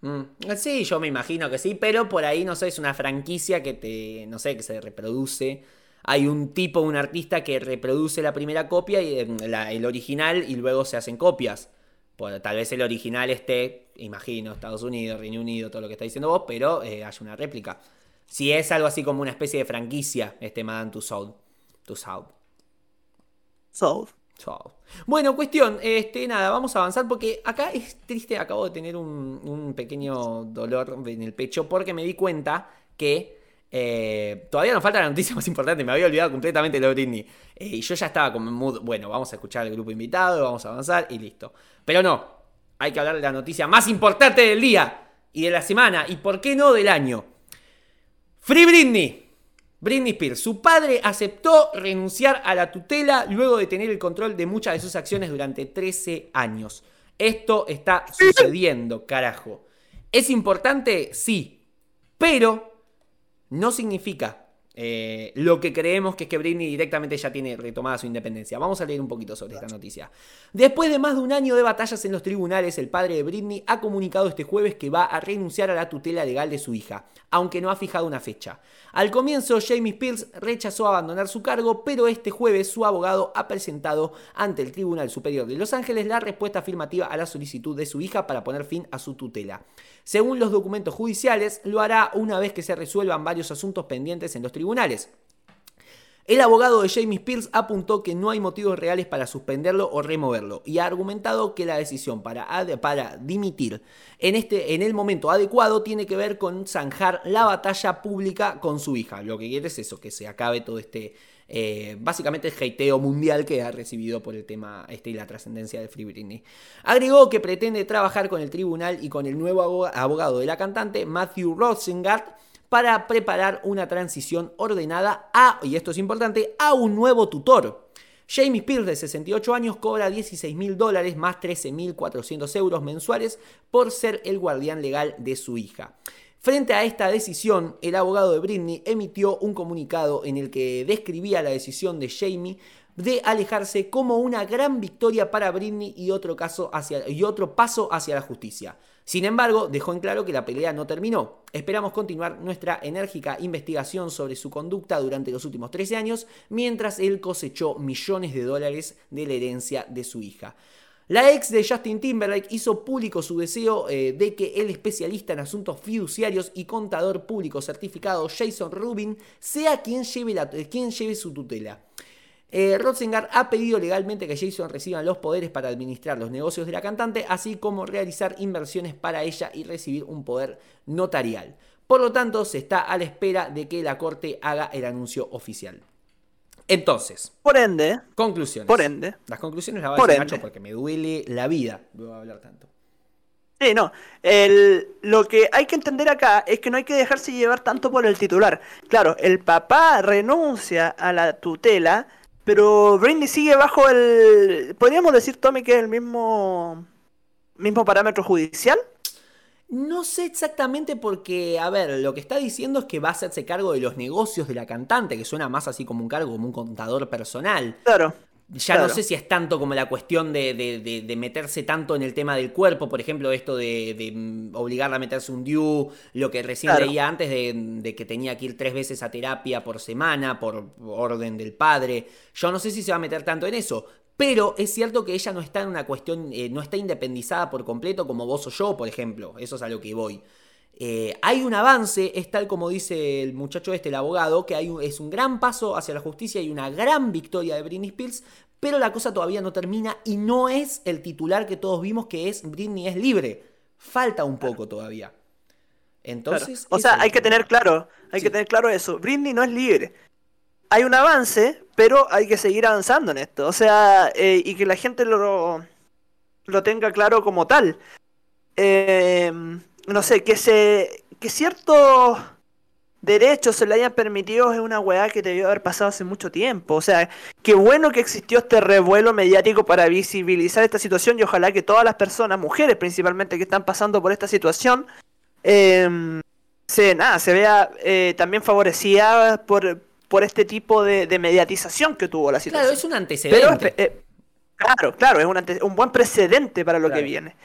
Mm, Sí, yo me imagino que sí, pero por ahí, no sé, es una franquicia que te, no sé, que se reproduce. Hay un tipo, un artista que reproduce la primera copia, y, la- el original, y luego se hacen copias. Tal vez el original esté, imagino, Estados Unidos, Reino Unido, todo lo que está diciendo vos, pero eh, hay una réplica. Si es algo así como una especie de franquicia, este Madame Tussauds. Tussauds. So, Chao. Bueno, cuestión, este, nada, vamos a avanzar porque acá es triste, acabo de tener un, un pequeño dolor en el pecho porque me di cuenta que eh, todavía nos falta la noticia más importante, me había olvidado completamente lo de Britney. Eh, y yo ya estaba como en mood, bueno, vamos a escuchar al grupo invitado, vamos a avanzar y listo. Pero no, hay que hablar de la noticia más importante del día y de la semana y por qué no del año. Free Britney. Britney Spears, su padre aceptó renunciar a la tutela luego de tener el control de muchas de sus acciones durante 13 años. Esto está sucediendo, carajo. ¿Es importante? Sí. Pero no significa eh, lo que creemos que es que Britney directamente ya tiene retomada su independencia. Vamos a leer un poquito sobre esta noticia. Después de más de un año de batallas en los tribunales, el padre de Britney ha comunicado este jueves que va a renunciar a la tutela legal de su hija, aunque no ha fijado una fecha. Al comienzo, Jamie Spears rechazó abandonar su cargo, pero este jueves su abogado ha presentado ante el Tribunal Superior de Los Ángeles la respuesta afirmativa a la solicitud de su hija para poner fin a su tutela. Según los documentos judiciales, lo hará una vez que se resuelvan varios asuntos pendientes en los tribunales. El abogado de Jamie Spears apuntó que no hay motivos reales para suspenderlo o removerlo y ha argumentado que la decisión para, para dimitir en, este, en el momento adecuado tiene que ver con zanjar la batalla pública con su hija. Lo que quiere es eso, que se acabe todo este, eh, básicamente el hateo mundial que ha recibido por el tema este y la trascendencia de Free Britney. Agregó que pretende trabajar con el tribunal y con el nuevo abogado de la cantante, Matthew Rothsengard, para preparar una transición ordenada a, y esto es importante, a un nuevo tutor. Jamie Spears, de 68 años, cobra 16 mil dólares más 13.400 euros mensuales por ser el guardián legal de su hija. Frente a esta decisión, el abogado de Britney emitió un comunicado en el que describía la decisión de Jamie de alejarse como una gran victoria para Britney y otro, caso y otro paso hacia la justicia. Sin embargo, dejó en claro que la pelea no terminó. Esperamos continuar nuestra enérgica investigación sobre su conducta durante los últimos 13 años, mientras él cosechó millones de dólares de la herencia de su hija. La ex de Justin Timberlake hizo público su deseo eh, de que el especialista en asuntos fiduciarios y contador público certificado Jason Rubin sea quien lleve, lleve su tutela. Eh, ha pedido legalmente que Jason reciba los poderes para administrar los negocios de la cantante, así como realizar inversiones para ella y recibir un poder notarial. Por lo tanto, se está a la espera de que la corte haga el anuncio oficial. Entonces, Por ende, conclusiones. por ende. Las conclusiones las va a decir. Nacho porque me duele la vida. Voy a hablar tanto. Sí, no. El- lo que hay que entender acá es que no hay que dejarse llevar tanto por el titular. Claro, el papá renuncia a la tutela, pero Britney sigue bajo el... ¿Podríamos decir, Tommy, que es el mismo, mismo parámetro judicial? No sé exactamente porque, a ver, lo que está diciendo es que va a hacerse cargo de los negocios de la cantante, que suena más así como un cargo, como un contador personal. Claro. Ya Claro. no sé si es tanto como la cuestión de, de- de- de meterse tanto en el tema del cuerpo, por ejemplo, esto de, mm, obligarla a meterse un DIU, lo que recién Claro. leía antes de que tenía que ir tres veces a terapia por semana por orden del padre. Yo no sé si se va a meter tanto en eso, pero es cierto que ella no está en una cuestión, eh, no está independizada por completo como vos o yo, por ejemplo. Eso es a lo que voy. Eh, hay un avance, es tal como dice el muchacho este, el abogado, que hay un- es un gran paso hacia la justicia y una gran victoria de Britney Spears, pero la cosa todavía no termina y no es el titular que todos vimos que es Britney es libre. Falta un poco todavía. claro. Entonces, O sea, hay que tener claro, hay Sí. que tener claro eso. Britney no es libre. Hay un avance, pero hay que seguir avanzando en esto. O sea, eh, y que la gente lo, lo tenga claro como tal. Eh, no sé, que se que ciertos derechos se le hayan permitido es una weá que debió haber pasado hace mucho tiempo. O sea, qué bueno que existió este revuelo mediático para visibilizar esta situación y ojalá que todas las personas, mujeres principalmente, que están pasando por esta situación, eh, se, nada, se vea también favorecida por, por este tipo de, de mediatización que tuvo la situación. Claro, es un Pero, antecedente. eh, claro, claro, es un, ante- un buen precedente para lo Claro. que viene.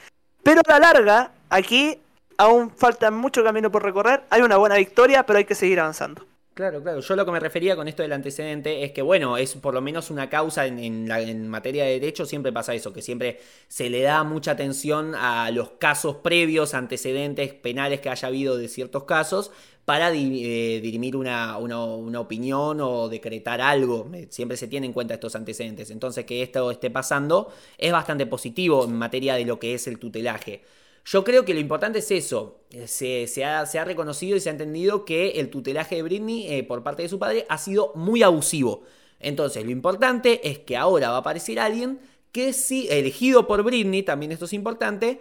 Pero a la larga, aquí aún falta mucho camino por recorrer. Hay una buena victoria, pero hay que seguir avanzando. Claro, claro. Yo lo que me refería con esto del antecedente es que, bueno, es por lo menos una causa en, la, en materia de derecho, siempre pasa eso, que siempre se le da mucha atención a los casos previos, antecedentes penales que haya habido de ciertos casos, para eh, dirimir una, una- una opinión o decretar algo. Eh, Siempre se tienen en cuenta estos antecedentes. Entonces, que esto esté pasando es bastante positivo en materia de lo que es el tutelaje. Yo creo que lo importante es eso. Eh, Se, ha, reconocido y se ha entendido que el tutelaje de Britney eh, por parte de su padre ha sido muy abusivo. Entonces, lo importante es que ahora va a aparecer alguien que sí, elegido por Britney, también esto es importante,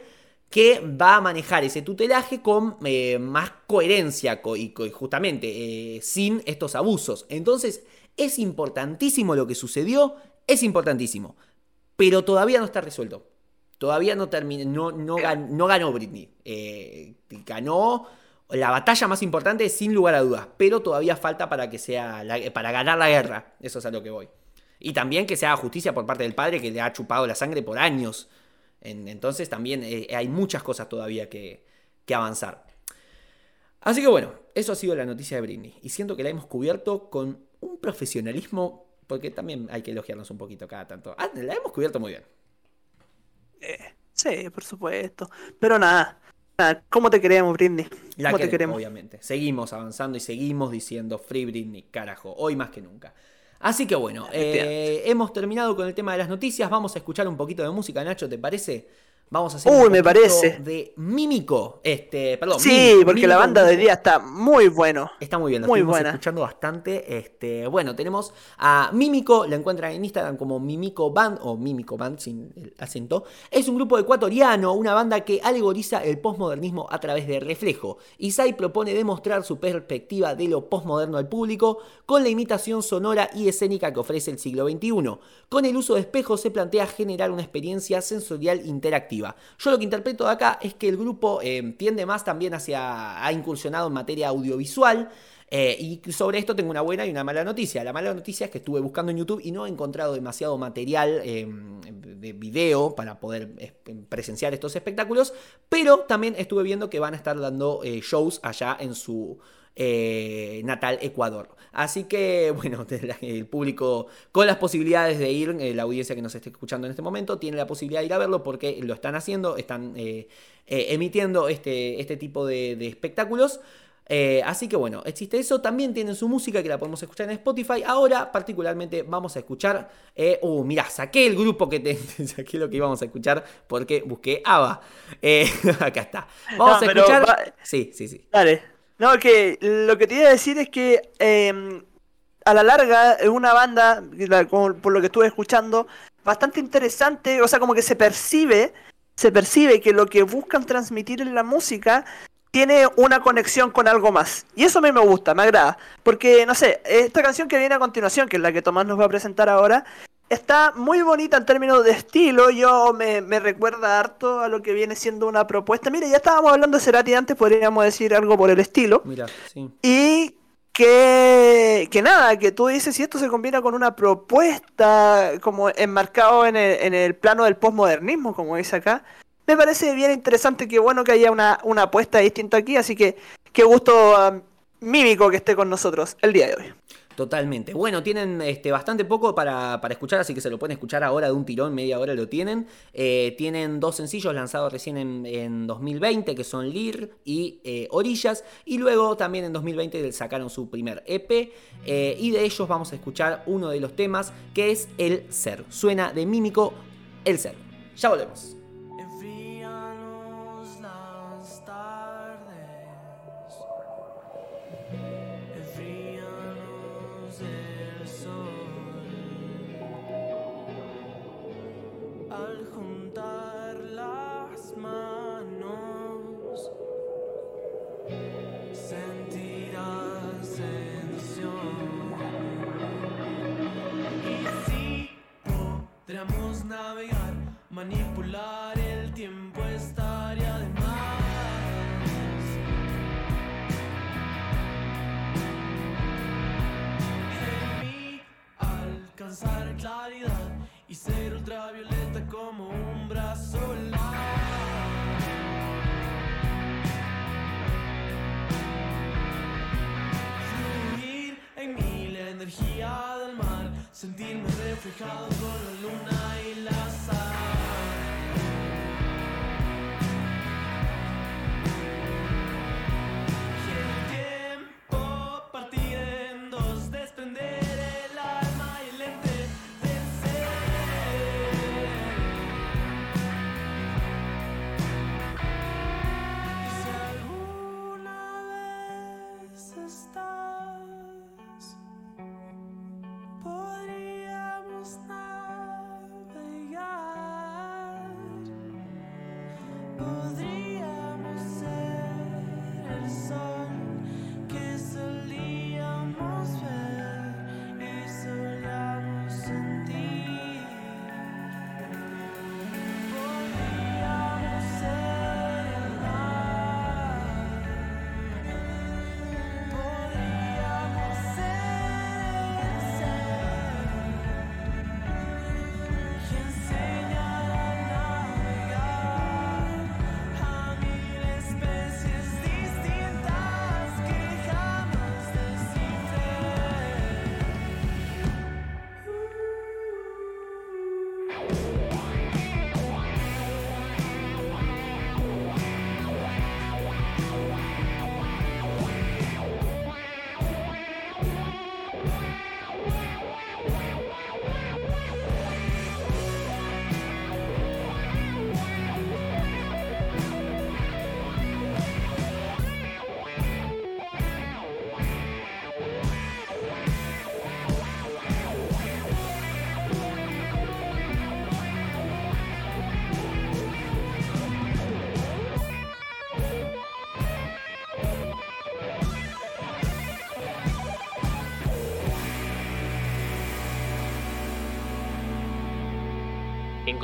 que va a manejar ese tutelaje con eh, más coherencia co- y, justamente sin estos abusos. Entonces, es importantísimo lo que sucedió, es importantísimo, pero todavía no está resuelto. Todavía no, termina, no, no, gan- no ganó Britney. Eh, ganó la batalla más importante sin lugar a dudas, pero todavía falta para que sea para ganar la guerra. Eso es a lo que voy. Y también que se haga justicia por parte del padre que le ha chupado la sangre por años. En- entonces también eh, hay muchas cosas todavía que, que avanzar. Así que bueno, eso ha sido la noticia de Britney. Y siento que la hemos cubierto con un profesionalismo, porque también hay que elogiarnos un poquito cada tanto. Ah, la hemos cubierto muy bien. Sí, por supuesto. Pero nada, nada, ¿cómo te queremos, Britney? La ¿Cómo te queremos, queremos? obviamente. Seguimos avanzando y seguimos diciendo Free Britney, carajo, hoy más que nunca. Así que bueno, eh, hemos terminado con el tema de las noticias. Vamos a escuchar un poquito de música, Nacho, ¿te parece? Vamos a hacer Uy, un me parece. de Mímico. Este, perdón. Sí, Mímico, porque la banda de día está muy bueno. Está muy bien, lo Muy buena. escuchando bastante. Este, bueno, tenemos a Mímico, la encuentran en Instagram como Mímico Band o Mímico Band sin el acento. Es un grupo ecuatoriano, una banda que alegoriza el posmodernismo a través de reflejo. Isai propone demostrar su perspectiva de lo posmoderno al público con la imitación sonora y escénica que ofrece el siglo XXI. Con el uso de espejos se plantea generar una experiencia sensorial interactiva. Yo lo que interpreto de acá es que el grupo eh, tiende más también hacia. ha incursionado en materia audiovisual. eh, y sobre esto tengo una buena y una mala noticia. La mala noticia es que estuve buscando en YouTube y no he encontrado demasiado material eh, de video para poder presenciar estos espectáculos. Pero también estuve viendo que van a estar dando shows allá en su natal Ecuador. Así que, bueno, el público con las posibilidades de ir, eh, la audiencia que nos esté escuchando en este momento, tiene la posibilidad de ir a verlo porque lo están haciendo, están eh, eh, emitiendo este, este tipo de, de espectáculos. Eh, así que bueno, existe eso. También tienen su música que la podemos escuchar en Spotify. Ahora, particularmente, vamos a escuchar. Eh, uh, mirá, saqué el grupo que te. saqué lo que íbamos a escuchar porque busqué ABBA. Eh, acá está. Vamos No, a escuchar. Sí, sí, sí. Dale. No, que lo que te iba a decir es que eh, a la larga es una banda, por lo que estuve escuchando, bastante interesante, o sea, como que se percibe, se percibe que lo que buscan transmitir en la música tiene una conexión con algo más. Y eso a mí me gusta, me agrada. Porque, no sé, esta canción que viene a continuación, que es la que Tomás nos va a presentar ahora, está muy bonita en términos de estilo. Yo me, me recuerda harto a lo que viene siendo una propuesta. Mire, ya estábamos hablando de Cerati antes, podríamos decir algo por el estilo. Mira, sí. Y que, que nada, que tú dices, si esto se combina con una propuesta como enmarcado en el, en el plano del posmodernismo, como dice acá, me parece bien interesante, que bueno que haya una, una apuesta distinta aquí, así que qué gusto ah, mímico que esté con nosotros el día de hoy. Totalmente. Bueno, tienen este, bastante poco para, para escuchar, así que se lo pueden escuchar ahora de un tirón, media hora lo tienen. Eh, tienen dos sencillos lanzados recién en, en 2020, que son Lir y eh, Orillas, y luego también en 2020 sacaron su primer EP, eh, y de ellos vamos a escuchar uno de los temas, que es El Ser. Suena de mímico El Ser. Ya volvemos. Navegar, manipular el tiempo estaría de más. En mí alcanzar claridad y ser ultravioleta como un brazo Fluir en mí la energía sentirme reflejado con la luna y la sal.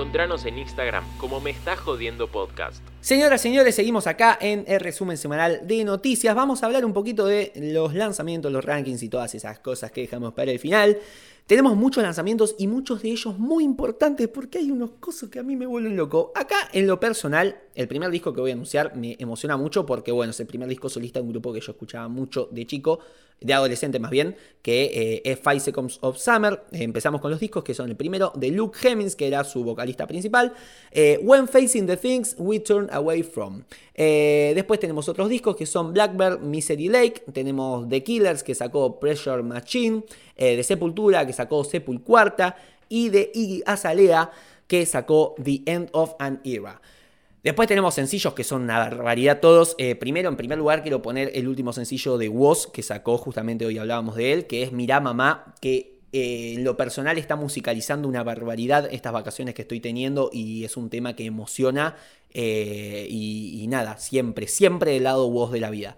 Encontranos en Instagram como Me Está Jodiendo Podcast. Señoras, señores, seguimos acá en el resumen semanal de noticias. Vamos a hablar un poquito de los lanzamientos, los rankings y todas esas cosas que dejamos para el final. Tenemos muchos lanzamientos y muchos de ellos muy importantes porque hay unos cosas que a mí me vuelven loco. Acá, en lo personal, el primer disco que voy a anunciar me emociona mucho porque, bueno, es el primer disco solista de un grupo que yo escuchaba mucho de chico, de adolescente más bien, que eh, es Five Seconds of Summer. Empezamos con los discos que son el primero de Luke Hemmings, que era su vocalista principal. eh, When Facing the Things We Turn Away From. Eh, después tenemos otros discos que son Blackbird, Misery Lake. Tenemos The Killers, que sacó Pressure Machine. de Sepultura, que sacó Sepulcuarta. Y de Iggy Azalea, que sacó The End of an Era. Después tenemos sencillos que son una barbaridad todos. Eh, primero, en primer lugar, quiero poner el último sencillo de Woz, que sacó justamente hoy hablábamos de él, que es Mirá Mamá, que eh, en lo personal está musicalizando una barbaridad estas vacaciones que estoy teniendo y es un tema que emociona eh, y, nada, siempre, siempre del lado Woz de la vida.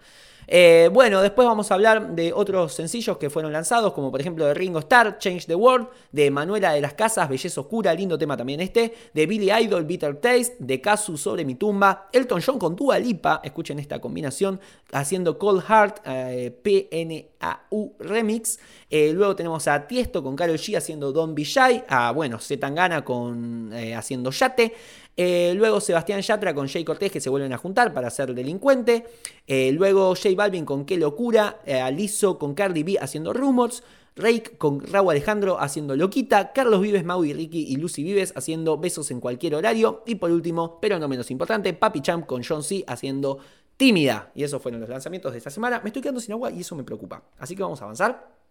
Eh, bueno, después vamos a hablar de otros sencillos que fueron lanzados, como por ejemplo de Ringo Starr, Change the World, de Manuela de las Casas, Belleza Oscura, lindo tema también este, de Billy Idol, Bitter Taste, de Kazu sobre mi tumba, Elton John con Dua Lipa, escuchen esta combinación, haciendo Cold Heart, eh, PNAU Remix, Eh, luego tenemos a Tiesto con Karol G haciendo Don Shy, a bueno, Zetangana con eh, haciendo Yate, eh, luego Sebastián Yatra con Jay Cortés que se vuelven a juntar para ser delincuente. Eh, luego J Balvin con Qué Locura. Eh, Aliso con Cardi B haciendo Rumors. Rake con Raúl Alejandro haciendo Loquita. Carlos Vives, Maui, Ricky y Lucy Vives haciendo Besos en cualquier horario. Y por último, pero no menos importante, Papi Champ con John C. haciendo Tímida. Y esos fueron los lanzamientos de esta semana. Me estoy quedando sin agua y eso me preocupa. Así que vamos a avanzar.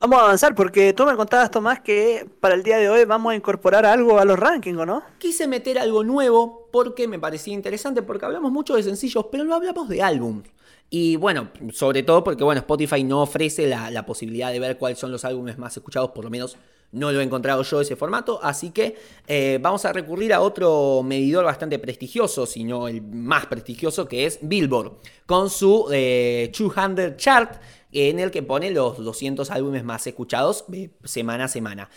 Vamos a avanzar porque tú me contabas, Tomás, que para el día de hoy vamos a incorporar algo a los rankings, ¿o no? Quise meter algo nuevo porque me parecía interesante, porque hablamos mucho de sencillos, pero no hablamos de álbum. Y bueno, sobre todo porque bueno, Spotify no ofrece la, posibilidad de ver cuáles son los álbumes más escuchados, por lo menos no lo he encontrado yo ese formato, así que eh, vamos a recurrir a otro medidor bastante prestigioso, si no el más prestigioso, que es Billboard, con su eh, 200 Chart, en el que pone los 200 álbumes más escuchados semana a semana.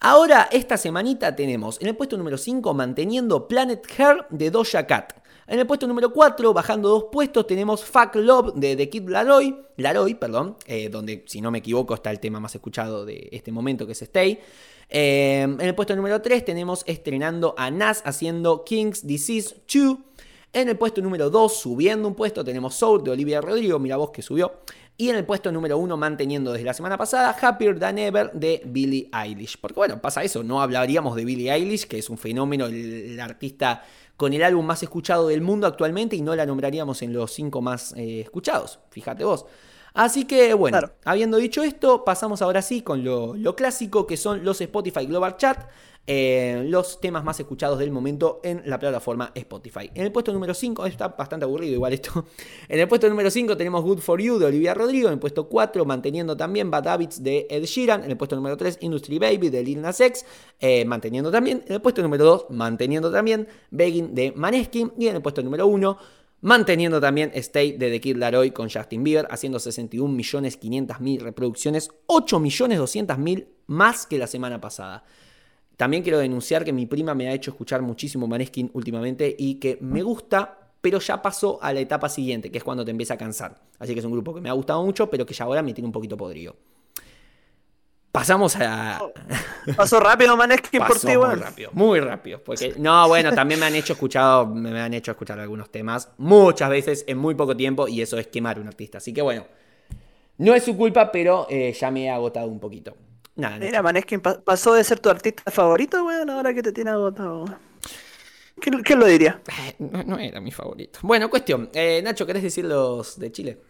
Ahora, esta semanita tenemos en el puesto número 5 manteniendo Planet Hair de Doja Cat. En el puesto número 4, bajando dos puestos, tenemos Fuck Love de The Kid Laroi, Laroi, perdón, eh, donde si no me equivoco está el tema más escuchado de este momento que es Stay. Eh, en el puesto número 3 tenemos estrenando a Nas haciendo King's Disease 2. En el puesto número 2, subiendo un puesto, tenemos Soul de Olivia Rodrigo, mira vos que subió. Y en el puesto número 1, manteniendo desde la semana pasada, Happier Than Ever de Billie Eilish. Porque bueno, pasa eso, no hablaríamos de Billie Eilish, que es un fenómeno, el, el artista con el álbum más escuchado del mundo actualmente, y no la nombraríamos en los 5 más eh, escuchados, fíjate vos. Así que bueno, Claro. habiendo dicho esto, pasamos ahora sí con lo, lo clásico que son los Spotify Global Chart, eh, los temas más escuchados del momento en la plataforma Spotify. En el puesto número 5, está bastante aburrido igual esto. En el puesto número 5 tenemos Good For You de Olivia Rodrigo. En el puesto 4, manteniendo también Bad Habits de Ed Sheeran. En el puesto número 3, Industry Baby de Lil Nas eh, manteniendo también. En el puesto número 2, manteniendo también Begging de Maneskin. Y en el puesto número 1, Manteniendo también Stay de The Kid Laroi con Justin Bieber, haciendo 61.500.000 reproducciones, 8.200.000 más que la semana pasada. También quiero denunciar que mi prima me ha hecho escuchar muchísimo Maneskin últimamente y que me gusta, pero ya pasó a la etapa siguiente, que es cuando te empieza a cansar. Así que es un grupo que me ha gustado mucho, pero que ya ahora me tiene un poquito podrido. Pasamos a, Pasó rápido, Maneskin, por ti, muy rápido, muy rápido. Porque, no, bueno, también me han hecho escuchado, me han hecho escuchar algunos temas muchas veces en muy poco tiempo y eso es quemar a un artista. Así que bueno, no es su culpa, pero eh, ya me he agotado un poquito. Nada, Mira, Maneskin pa- pasó de ser tu artista favorito, weón, ahora que te tiene agotado. ¿Quién, quién lo diría? Eh, no, no era mi favorito. Bueno, cuestión. Eh, Nacho, ¿querés decir los de Chile?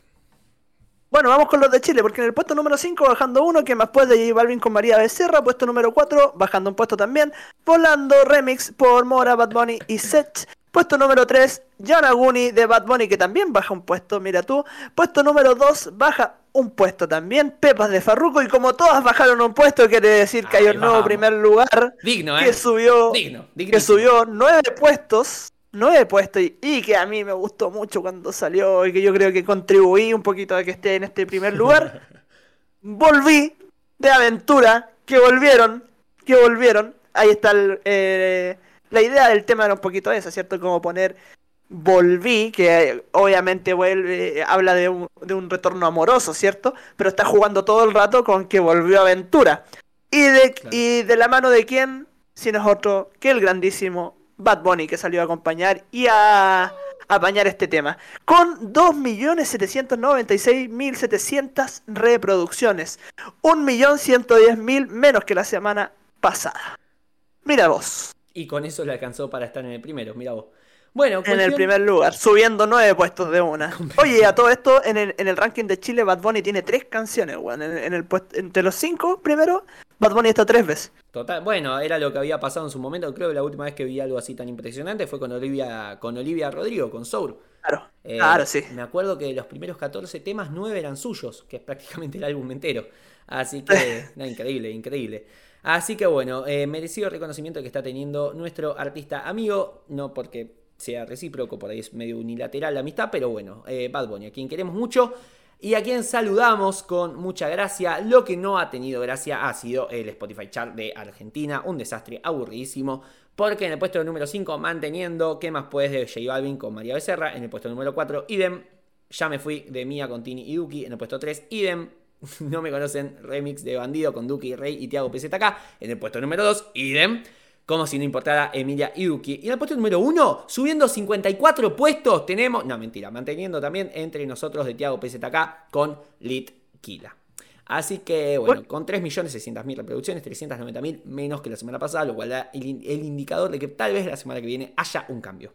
Bueno, vamos con los de Chile, porque en el puesto número 5, bajando uno, que más pues de J Balvin con María Becerra, puesto número 4, bajando un puesto también, Volando Remix por Mora, Bad Bunny y Sech. Puesto número 3, Yanaguni de Bad Bunny, que también baja un puesto, mira tú. Puesto número 2, baja un puesto también, Pepas de Farruko, y como todas bajaron un puesto, quiere decir que hay un nuevo vamos. primer lugar Digno, ¿eh? que subió, Digno, que subió nueve puestos, nueve puestos, y, y que a mí me gustó mucho cuando salió y que yo creo que contribuí un poquito a que esté en este primer lugar. Volví de aventura, que volvieron, que volvieron ahí está el, eh, la idea del tema era un poquito esa, ¿cierto? Como poner volví, que eh, obviamente vuelve, habla de un, de un retorno amoroso, ¿cierto? Pero está jugando todo el rato con que volvió Aventura. ¿Y de, Claro. y de la mano de quién? Si no es otro que el grandísimo Bad Bunny que salió a acompañar y a, a apañar este tema. Con 2.796.700 reproducciones. 1.110.000 menos que la semana pasada. Mira vos. Y con eso le alcanzó para estar en el primero, mira vos. Bueno, En el cuestión- primer lugar, subiendo nueve puestos de una. Oye, a todo esto, en el, en el ranking de Chile, Bad Bunny tiene tres canciones, weón. En, en el entre los cinco primero, Bad Bunny está tres veces. Total, bueno, era lo que había pasado en su momento. Creo que la última vez que vi algo así tan impresionante fue con Olivia, con Olivia Rodrigo, con Soul. Claro, Eh, claro, sí. Me acuerdo que de los primeros 14 temas, 9 eran suyos, que es prácticamente el álbum entero. Así que, no, increíble, increíble. Así que bueno, eh, merecido reconocimiento que está teniendo nuestro artista amigo, no porque sea recíproco, por ahí es medio unilateral la amistad, pero bueno, eh, Bad Bunny, a quien queremos mucho y a quien saludamos con mucha gracia. Lo que no ha tenido gracia ha sido el Spotify Chart de Argentina, un desastre aburridísimo. Porque en el puesto número 5, manteniendo ¿Qué más puedes de J Balvin con María Becerra? En el puesto número 4, idem. Ya me fui de Mia con Tini y Duki. En el puesto 3, idem. No me conocen, remix de Bandido con Duki, Rey y Tiago PZK. En el puesto número 2, idem. Como si no importara Emilia y Duki. Y en el puesto número 1, subiendo 54 puestos, tenemos. No, mentira, manteniendo también entre nosotros de Tiago PZK con Lit Kila. Así que, bueno, Bueno. con 3.600.000 reproducciones, 390.000 menos que la semana pasada, lo cual da el, in- el indicador de que tal vez la semana que viene haya un cambio.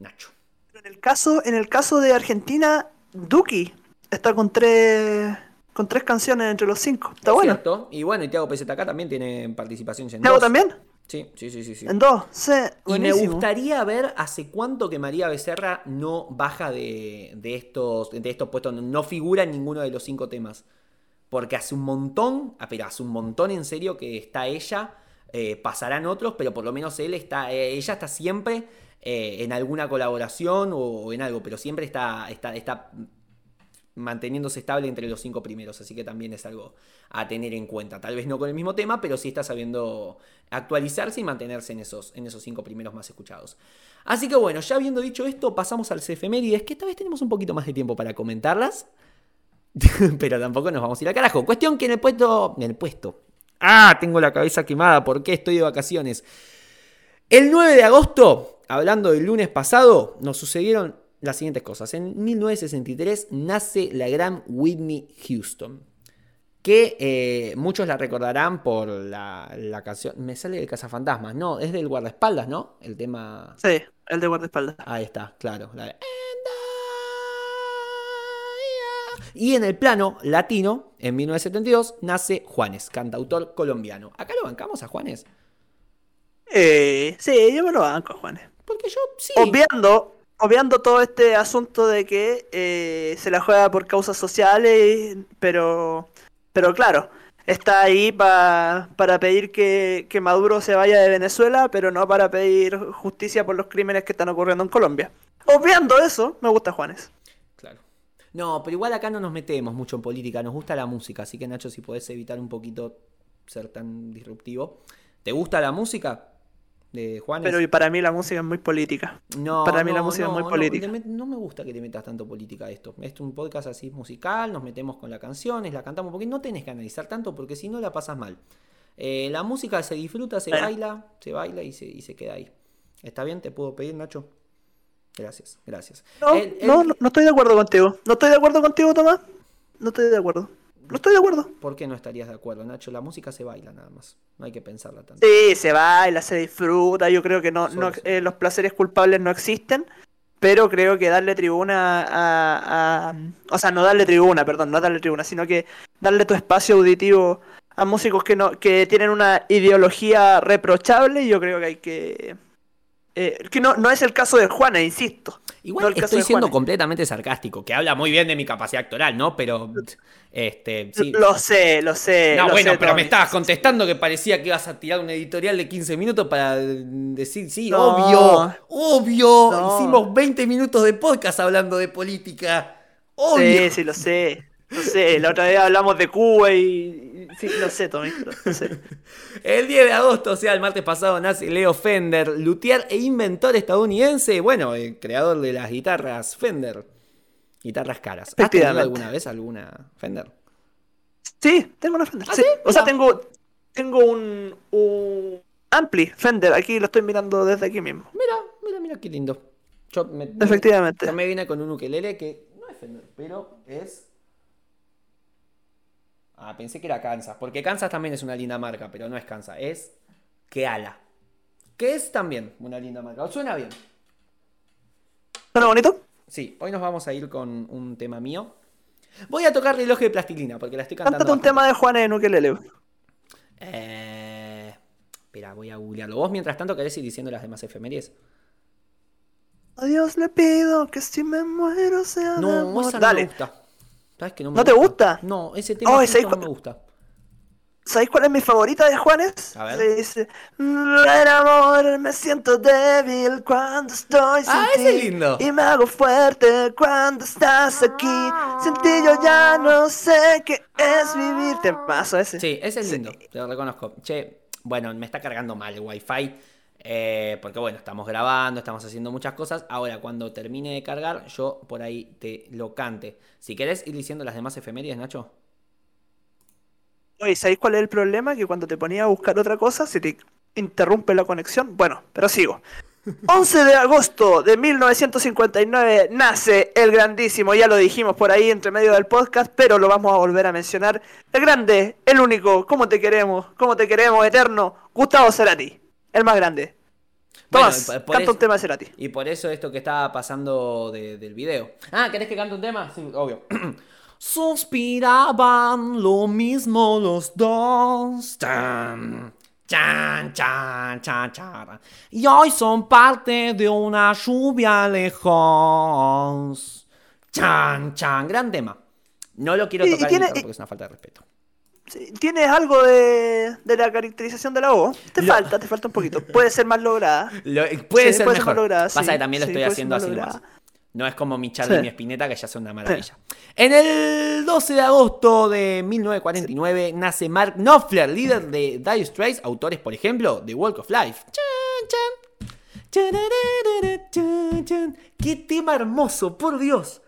Nacho. En el caso, en el caso de Argentina, Duki está con tres con tres canciones entre los cinco. Está bueno. ¿Cierto? Y bueno, y Tiago PZK también tiene participación en ¿Tiago dos. también? Sí, sí, sí, sí. sí. En dos. Sí, Y me gustaría ver hace cuánto que María Becerra no baja de, de estos, de estos puestos, no figura en ninguno de los cinco temas. Porque hace un montón, ah, pero hace un montón en serio que está ella, eh, pasarán otros, pero por lo menos él está, eh, ella está siempre eh, en alguna colaboración o, o en algo, pero siempre está, está, está manteniéndose estable entre los cinco primeros, así que también es algo a tener en cuenta. Tal vez no con el mismo tema, pero sí está sabiendo actualizarse y mantenerse en esos, en esos cinco primeros más escuchados. Así que bueno, ya habiendo dicho esto, pasamos al CFMérides, que esta vez tenemos un poquito más de tiempo para comentarlas. pero tampoco nos vamos a ir al carajo. Cuestión que en el puesto. En el puesto. Ah, tengo la cabeza quemada. ¿Por qué estoy de vacaciones? El 9 de agosto, hablando del lunes pasado, nos sucedieron las siguientes cosas. En 1963 nace la gran Whitney Houston. Que eh, muchos la recordarán por la, la canción. Me sale de Cazafantasmas. No, es del guardaespaldas, ¿no? El tema. Sí, el de guardaespaldas. Ahí está, claro. la de- Y en el plano latino, en 1972, nace Juanes, cantautor colombiano. ¿Acá lo bancamos a Juanes? Eh, sí, yo me lo banco, Juanes. Porque yo sí. Obviando, obviando todo este asunto de que eh, se la juega por causas sociales, pero, pero claro, está ahí pa- para pedir que, que Maduro se vaya de Venezuela, pero no para pedir justicia por los crímenes que están ocurriendo en Colombia. Obviando eso, me gusta Juanes. Claro. No, pero igual acá no nos metemos mucho en política, nos gusta la música, así que Nacho, si podés evitar un poquito ser tan disruptivo. ¿Te gusta la música de Juanes? Pero para mí la música es muy política. No, Para mí la no, música es muy política. No, me gusta que le metas tanto política a esto. Es un podcast así musical, nos metemos con las canciones, la cantamos, porque no tenés que analizar tanto, porque si no la pasas mal. Eh, la música se disfruta, se Bueno. baila, se baila y se, y se queda ahí. ¿Está bien? ¿Te puedo pedir, Nacho? Gracias, gracias. No, El- el- no, no, no estoy de acuerdo contigo. No estoy de acuerdo contigo, Tomás. No estoy de acuerdo. No estoy de acuerdo. ¿Por qué no estarías de acuerdo, Nacho? La música se baila nada más. No hay que pensarla tanto. Sí, se baila, se disfruta. Yo creo que no, Solo no eh, los placeres culpables no existen. Pero creo que darle tribuna a, a- O sea, no darle tribuna, perdón, no darle tribuna, sino que darle tu espacio auditivo a músicos que no que tienen una ideología reprochable. Yo creo que hay que. Eh, que no, no es el caso de Juana, insisto. Igual No el caso estoy siendo completamente sarcástico, que habla muy bien de mi capacidad actoral, ¿no? Pero, este, sí. Lo sé, lo sé. No, lo bueno, sé, pero me estabas contestando que parecía que ibas a tirar un editorial de 15 minutos para decir, sí, No. obvio, obvio. No. Hicimos 20 minutos de podcast hablando de política. Obvio. Sí, sí, lo sé. Lo sé. La otra vez hablamos de Cuba y, Sí, lo sé, Tommy, lo lo sé. El 10 de agosto, o sea, el martes pasado, nace Leo Fender, luthier e inventor estadounidense, bueno, el creador de las guitarras Fender. Guitarras caras. ¿Has tenido alguna vez alguna Fender? Sí, tengo una Fender. ¿Ah, sí. O sea, tengo, tengo un, un Ampli Fender. Aquí lo estoy mirando desde aquí mismo. Mira, mira, mira qué lindo. Yo me, Efectivamente. Yo me vine con un ukelele que no es Fender, pero es. Ah, pensé que era Kansas, porque Kansas también es una linda marca, pero no es Kansas, es Keala. Que es también una linda marca. ¿Os suena bien? ¿Suena bonito? Sí, hoy nos vamos a ir con un tema mío. Voy a tocar reloj de plastilina, porque la estoy cantando. Cántate un tema de Juanes en ukelele. Eh, Espera, voy a googlearlo. Vos, mientras tanto, querés ir diciendo las demás efemérides. A Dios le pido que si me muero sea de No, amor. Dale. me gusta. ¿Sabes que no me ¿No te gusta? No, ese tema Oh, justo ¿sabes no me gusta. ¿Sabéis cuál es mi favorita de Juanes? A ver. Se dice, "Ven, amor, me siento débil cuando estoy sin Ah, ti. ese es lindo. Y me hago fuerte cuando estás aquí. Sin ti yo ya no sé qué es vivir. Te paso ese. Sí, ese es lindo, te lo reconozco. Che, bueno, me está cargando mal el wifi. Eh, porque bueno, estamos grabando, estamos haciendo muchas cosas. Ahora, cuando termine de cargar, yo por ahí te lo cante. Si querés ir diciendo las demás efemérides, Nacho. Oye, ¿sabéis cuál es el problema? Que cuando te ponía a buscar otra cosa se te interrumpe la conexión. Bueno, pero sigo. 11 de agosto de 1959 nace el grandísimo, ya lo dijimos por ahí entre medio del podcast, pero lo vamos a volver a mencionar. El grande, el único, cómo te queremos, cómo te queremos, eterno, Gustavo Cerati, el más grande. Bueno, Tomás, por canta eso- un tema de Cerati. Y por eso esto que estaba pasando de- del video. Ah, ¿querés que cante un tema? Sí, obvio. Suspiraban lo mismo los dos. Chan, chan, chan, chan, chan. Y hoy son parte de una lluvia lejos. Chan, chan. Gran tema. No lo quiero Y- tocar en tiene- micro y- porque es una falta de respeto. Sí, ¿Tienes algo de, de la caracterización de la voz? Te Lo- falta, te falta un poquito. Puede ser más lograda. Lo- puede Sí, ser puede ser mejor. más lograda, Pasa sí, que también lo estoy haciendo así nomás. No es como mi Charlie y mi Spinetta que ya son una maravilla. En el 12 de agosto de 1949 nace Mark Knopfler, líder de Dire Straits, autores, por ejemplo, de Walk of Life. Chan, chan. Chararara, chan, chan. ¡Qué tema hermoso, por Dios!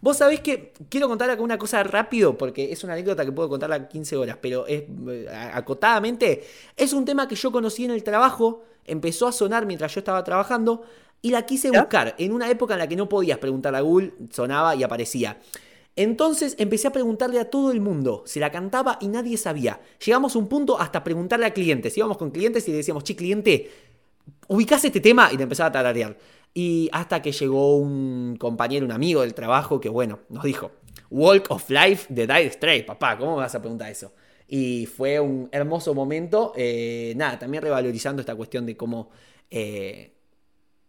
Vos sabés que quiero contar acá una cosa rápido, porque es una anécdota que puedo contarla 15 horas, pero es eh, acotadamente. Es un tema que yo conocí en el trabajo, empezó a sonar mientras yo estaba trabajando, y la quise buscar en una época en la que no podías preguntar a Google, sonaba y aparecía. Entonces empecé a preguntarle a todo el mundo, se la cantaba y nadie sabía. Llegamos a un punto hasta preguntarle a clientes, íbamos con clientes y le decíamos, che, cliente, ubicás este tema y te empezaba a tararear. Y hasta que llegó un compañero, un amigo del trabajo que, bueno, nos dijo, Walk of Life de Dire Straits, papá, ¿cómo me vas a preguntar eso? Y fue un hermoso momento, eh, nada, también revalorizando esta cuestión de cómo eh,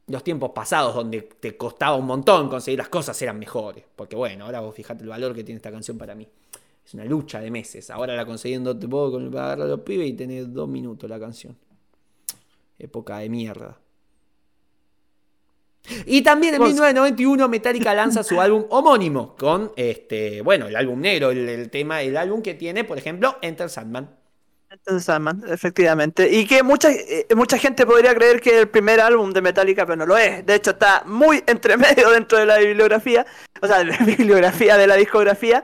los tiempos pasados, donde te costaba un montón conseguir las cosas, eran mejores. Porque bueno, ahora vos fijate el valor que tiene esta canción para mí. Es una lucha de meses. Ahora la conseguí en dos te puedo con- para agarrar a los pibes y tenés dos minutos la canción. Época de mierda. Y también en Vos- 1991 Metallica lanza su álbum homónimo con este, bueno, el álbum negro, el, el tema, el álbum que tiene, por ejemplo, Enter Sandman. Entonces, Sandman, efectivamente. Y que mucha, eh, mucha gente podría creer que es el primer álbum de Metallica, pero no lo es. De hecho, está muy entre medio dentro de la bibliografía, o sea, de la bibliografía de la discografía.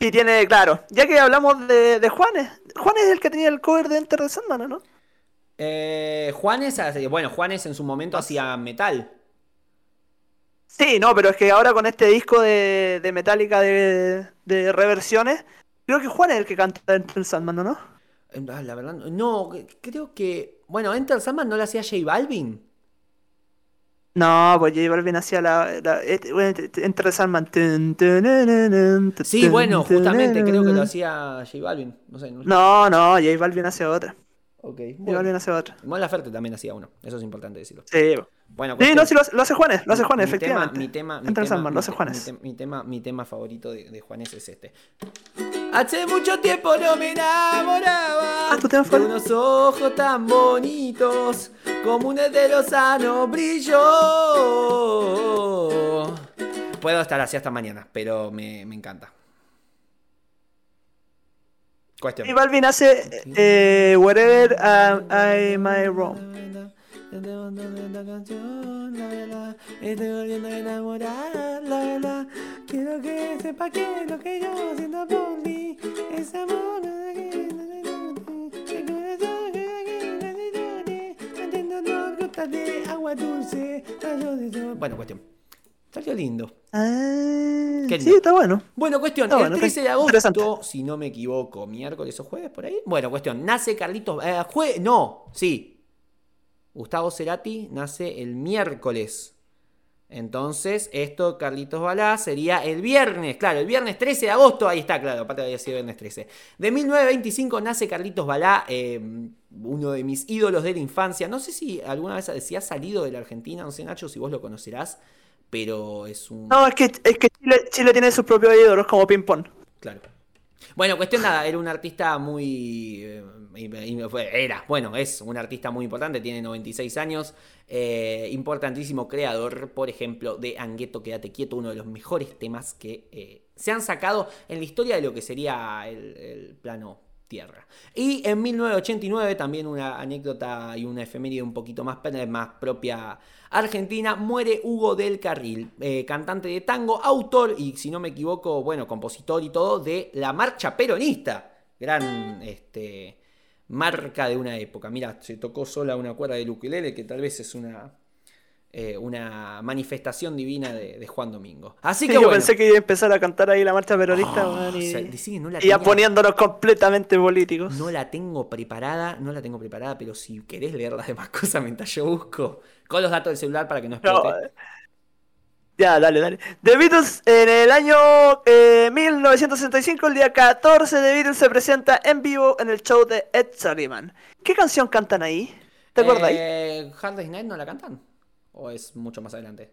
Y tiene, claro, ya que hablamos de, de Juanes, Juanes es el que tenía el cover de Enter the Sandman, ¿o ¿no? Eh, Juanes, bueno, Juanes en su momento hacía metal. Sí, no, pero es que ahora con este disco de, de Metallica de, de reversiones, creo que Juan es el que canta Enter Sandman, ¿o ¿no? Eh, ah, La verdad, no, creo que. Bueno, Enter Sandman no la hacía J Balvin. No, pues J Balvin hacía la, la Enter Sandman. Sí, bueno, justamente creo que lo hacía J Balvin. No sé, no. No, no, J Balvin hace otra. Ok, J bueno. Balvin hace otra. Mon Laferte también hacía uno. Eso es importante decirlo. Sí, Bueno, sí no, sí lo, hace- lo hace Juanes, lo hace Juanes, mi tema, efectivamente. mi tema, mi Enter the tema- Sandman, lo hace Juanes. Mi, te- mi tema, mi tema favorito de, de Juanes es este. Hace mucho tiempo no me enamoraba Ah, ¿tu tema de unos ojos tan bonitos como un de lozano brilló. Puedo estar así hasta mañana, pero me, me encanta. Cuestión. Y Balvin hace eh, Wherever I, I May Wrong. Volviendo a esta canción, la verdad. Estoy volviendo a enamorar, la verdad. Quiero que sepa que lo que yo siento por ti es amor. De agua dulce. Bueno, cuestión. Salió lindo. Ah, Qué sí, lindo. está bueno. Bueno, cuestión, Ah, el bueno, 13 de agosto, si no me equivoco, miércoles o jueves por ahí. Bueno, cuestión, nace Carlitos. Eh, jue- no, sí. Gustavo Cerati nace el miércoles. Entonces, esto, Carlitos Balá, sería el viernes. Claro, el viernes 13 de agosto. Ahí está, claro, aparte había sido viernes 13. De 1925 nace Carlitos Balá, eh, uno de mis ídolos de la infancia. No sé si alguna vez si ha salido de la Argentina, no sé, Nacho, si vos lo conocerás. Pero es un. No, es que, es que Chile, Chile tiene sus propios ídolos como ping pong. Claro. Bueno, cuestión nada, era un artista muy... eh, era, bueno, es un artista muy importante, tiene 96 años, eh, importantísimo creador, por ejemplo, de Angueto, Quédate Quieto, uno de los mejores temas que eh, se han sacado en la historia de lo que sería el plano Tierra. Y en 1989, también una anécdota y una efeméride un poquito más, más propia argentina, muere Hugo del Carril, eh, cantante de tango, autor y, si no me equivoco, bueno, compositor y todo, de la marcha peronista. Gran este, marca de una época. Mira, se tocó sola una cuerda de ukelele, que tal vez es una, eh, una manifestación divina de, de Juan Domingo. Así Sí, que yo pensé que iba a empezar a cantar ahí la marcha peronista, Oh, weón, y, o sea, decí que no la y ya tenía- poniéndonos completamente políticos. No la tengo preparada, no la tengo preparada, pero si querés leer las demás cosas mientras yo busco con los datos del celular para que no explote. No, eh, ya, dale, dale. The Beatles en el año eh, 1965, el día 14, The Beatles se presenta en vivo en el show de Ed Sullivan. ¿Qué canción cantan ahí? ¿Te acuerdas? Eh, Hard Night no la cantan. ¿O es mucho más adelante?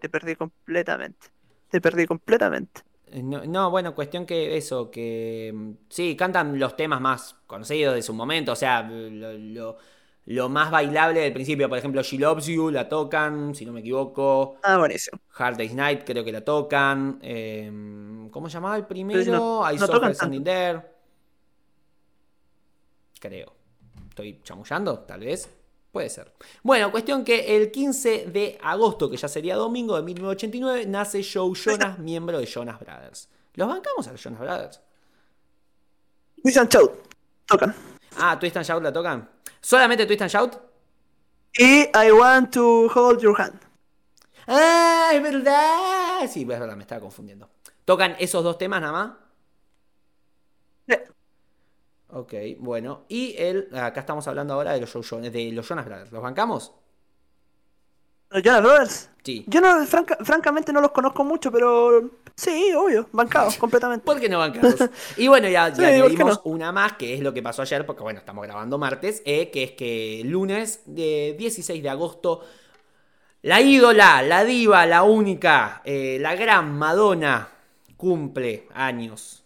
Te perdí completamente. Te perdí completamente. Eh, No, no, bueno, cuestión que eso, que mm, sí, cantan los temas más conocidos de su momento, o sea, lo, lo- lo más bailable del principio, por ejemplo, She Loves You la tocan, si no me equivoco, Ah, buenísimo. Hard Day's Night creo que la tocan, eh, ¿cómo se llamaba el primero? Si no- I no Saw Standing There. Creo. ¿Estoy chamullando? Tal vez. Puede ser. Bueno, cuestión que el 15 de agosto, que ya sería domingo de 1989, nace Joe Jonas, miembro de Jonas Brothers. ¿Los bancamos a los Jonas Brothers? Twist and Shout. Tocan. Ah, Twist and Shout la tocan. ¿Solamente Twist and Shout? Y I Want to Hold Your Hand. ¡Ah, es verdad! Sí, es verdad, me estaba confundiendo. ¿Tocan esos dos temas nada más? Ok, bueno. Y el, acá estamos hablando ahora de los, Joe de los Jonas Brothers. ¿Los bancamos? ¿Los Jonas Brothers? Sí. Yo no, franca- francamente no los conozco mucho, pero sí, obvio, bancados completamente. ¿Por qué no bancamos? Y bueno, ya, ya una más, que es lo que pasó ayer, porque bueno, estamos grabando martes, eh, que es que lunes de 16 de agosto, la ídola, la diva, la única, eh, la gran Madonna cumple años.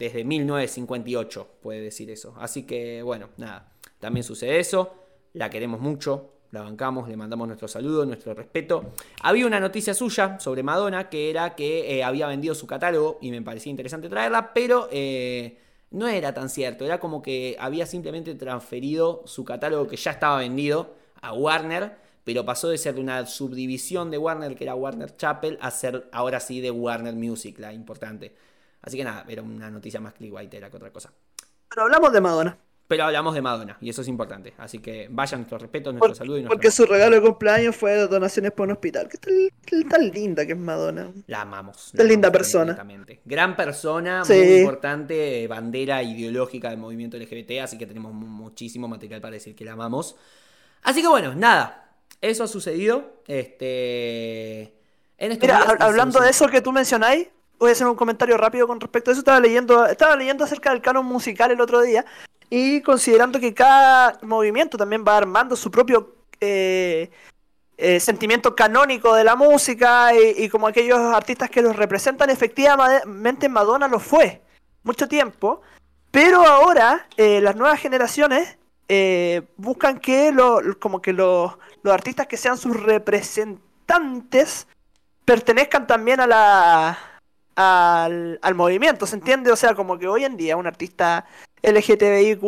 Desde 1958, puede decir eso. Así que bueno, nada, también sucede eso. La queremos mucho, la bancamos, le mandamos nuestro saludo, nuestro respeto. Había una noticia suya sobre Madonna que era que eh, había vendido su catálogo y me parecía interesante traerla, pero eh, no era tan cierto. Era como que había simplemente transferido su catálogo que ya estaba vendido a Warner, pero pasó de ser de una subdivisión de Warner que era Warner Chapel a ser ahora sí de Warner Music, la importante. Así que nada, era una noticia más clickbaitera que otra cosa. Pero hablamos de Madonna. Pero hablamos de Madonna y eso es importante. Así que vayan nuestro respeto, nuestro Por- saludo y nuestro porque su regalo de cumpleaños fue donaciones para un hospital. ¿Qué tal, qué tan linda que es Madonna? La amamos. Qué la linda persona. completamente. Gran persona, Sí. muy importante, eh, bandera ideológica del movimiento LGBT, así que tenemos mu- muchísimo material para decir que la amamos. Así que bueno, nada, eso ha sucedido. Este. En Mira, días hablando de eso que tú mencionáis, voy a hacer un comentario rápido con respecto a eso. Estaba leyendo, estaba leyendo acerca del canon musical el otro día y considerando que cada movimiento también va armando su propio eh, eh, sentimiento canónico de la música y, como aquellos artistas que los representan, efectivamente Madonna lo fue mucho tiempo, pero ahora eh, las nuevas generaciones buscan que lo- como que los, los artistas que sean sus representantes pertenezcan también a la al, al movimiento, ¿se entiende? O sea, como que hoy en día un artista LGTBIQ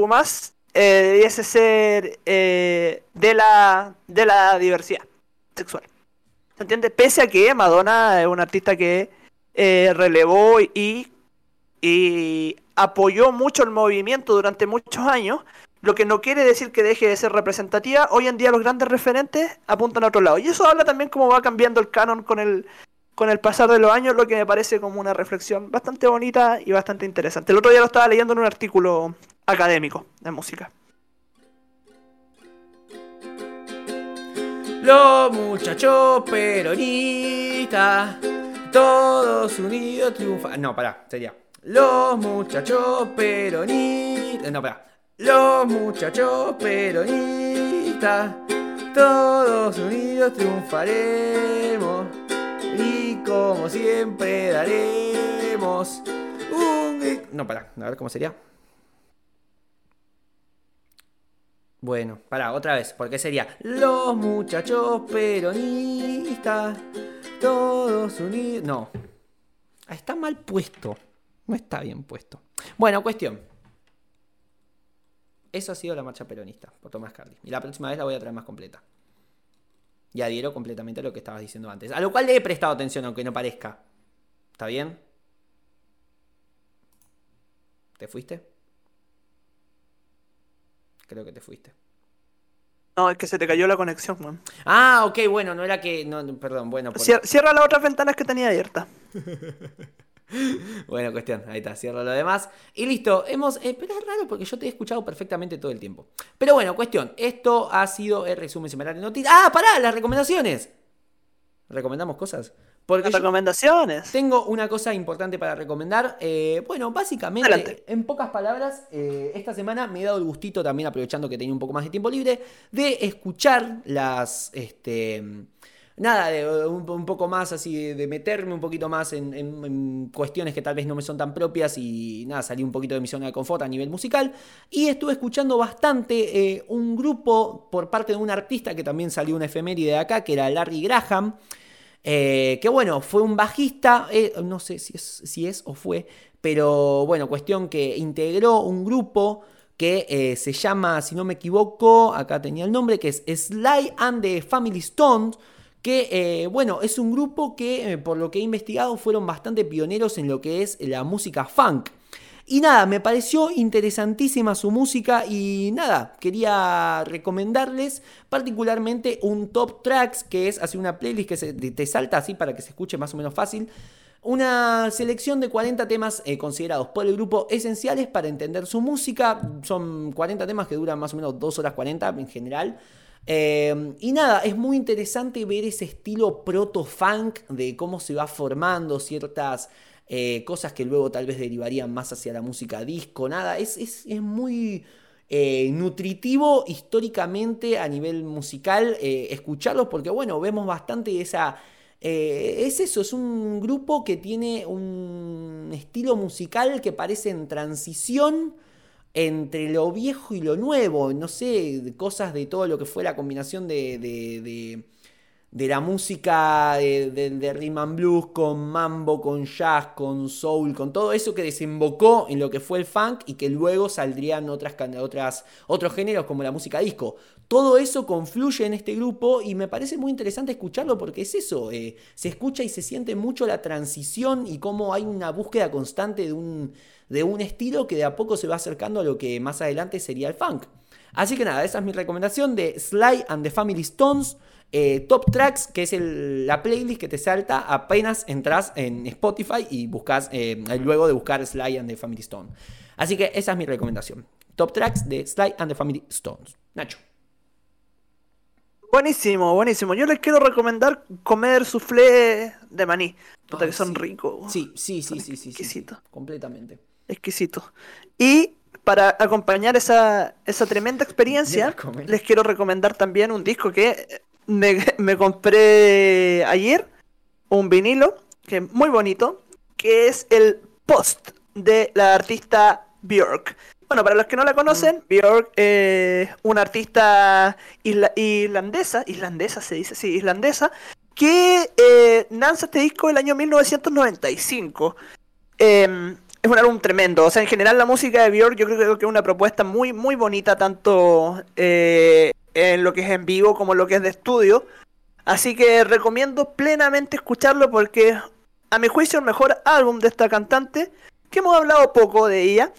eh, debiese ser eh, de, la, de la diversidad sexual. ¿Se entiende? Pese a que Madonna es una artista que eh, relevó y, y apoyó mucho el movimiento durante muchos años, lo que no quiere decir que deje de ser representativa. Hoy en día los grandes referentes apuntan a otro lado. Y eso habla también cómo va cambiando el canon con el, con el pasar de los años, lo que me parece como una reflexión bastante bonita y bastante interesante. El otro día lo estaba leyendo en un artículo académico de música. Los muchachos peronistas, todos unidos triunfan. No, pará, sería. Los muchachos peronistas. No, pará. Los muchachos peronistas, todos unidos triunfaremos. Como siempre daremos un. No, pará, a ver cómo sería. Bueno, pará, otra vez, porque sería los muchachos peronistas, todos unidos. No, está mal puesto, no está bien puesto. Bueno, cuestión. Eso ha sido la marcha peronista por Tomás Carly. Y la próxima vez la voy a traer más completa. Y adhiero completamente a lo que estabas diciendo antes. A lo cual le he prestado atención, aunque no parezca. ¿Está bien? ¿Te fuiste? Creo que te fuiste. No, es que se te cayó la conexión, man. Ah, ok, bueno, no era que. No, perdón, bueno. por- Cierra las otras ventanas que tenía abiertas. Bueno, cuestión, ahí está, cierro lo demás. Y listo, hemos. eh, pero es raro porque yo te he escuchado perfectamente todo el tiempo. Pero bueno, cuestión, esto ha sido el resumen semanal de noticias. ¡Ah, pará! Las recomendaciones. ¿Recomendamos cosas? Porque Las recomendaciones. tengo una cosa importante para recomendar. Eh, bueno, básicamente, Adelante. en pocas palabras, eh, esta semana me he dado el gustito, también aprovechando que tenía un poco más de tiempo libre, de escuchar las. Este, nada, de, un, poco más así, de, meterme un poquito más en, cuestiones que tal vez no me son tan propias y nada, salí un poquito de mi zona de confort a nivel musical. Y estuve escuchando bastante eh, un grupo por parte de un artista que también salió una efeméride de acá, que era Larry Graham. Eh, que bueno, fue un bajista, eh, no sé si es, si es o fue, pero bueno, cuestión que integró un grupo que eh, se llama, si no me equivoco, acá tenía el nombre, que es Sly and the Family Stones, que eh, bueno, es un grupo que eh, por lo que he investigado fueron bastante pioneros en lo que es la música funk. Y nada, me pareció interesantísima su música y nada, quería recomendarles particularmente un top tracks que es así una playlist que se- te salta así para que se escuche más o menos fácil. Una selección de 40 temas eh, considerados por el grupo esenciales para entender su música. Son 40 temas que duran más o menos 2 horas 40 en general. Eh, y nada, es muy interesante ver ese estilo proto-funk de cómo se va formando ciertas eh, cosas que luego tal vez derivarían más hacia la música disco. Nada, es, es, es muy eh, nutritivo históricamente a nivel musical eh, escucharlos porque bueno, vemos bastante esa... es eso, es un grupo que tiene un estilo musical que parece en transición entre lo viejo y lo nuevo, no sé, cosas de todo lo que fue la combinación de, de, de- de la música de, rhythm and blues con mambo, con jazz, con soul, con todo eso que desembocó en lo que fue el funk y que luego saldrían otras, otras, otros géneros como la música disco. Todo eso confluye en este grupo y me parece muy interesante escucharlo porque es eso, eh, se escucha y se siente mucho la transición y cómo hay una búsqueda constante de un, de un estilo que de a poco se va acercando a lo que más adelante sería el funk. Así que nada, esa es mi recomendación de Sly and the Family Stones. eh, Top Tracks, que es el- la playlist que te salta apenas entras en Spotify y buscas, eh, luego de buscar Sly and the Family Stone. Así que esa es mi recomendación. Top Tracks de Sly and the Family Stones. Nacho. Buenísimo, buenísimo. Yo les quiero recomendar comer soufflé de maní. Puta Ay, que son sí. ricos. Sí, sí, sí, sí, sí, sí, sí. exquisito. Completamente. Exquisito. Y para acompañar esa, esa tremenda experiencia, les quiero recomendar también un disco que me, me compré ayer, un vinilo, que es muy bonito, que es el Post de la artista Björk. Bueno, para los que no la conocen, Björk es una artista isla- irlandesa, islandesa se dice, sí, islandesa, que eh, lanza este disco el año 1995. Eh, es un álbum tremendo. O sea, en general la música de Björk yo creo que es una propuesta muy, muy bonita, tanto eh, en lo que es en vivo como en lo que es de estudio. Así que recomiendo plenamente escucharlo porque a mi juicio el mejor álbum de esta cantante, que hemos hablado poco de ella.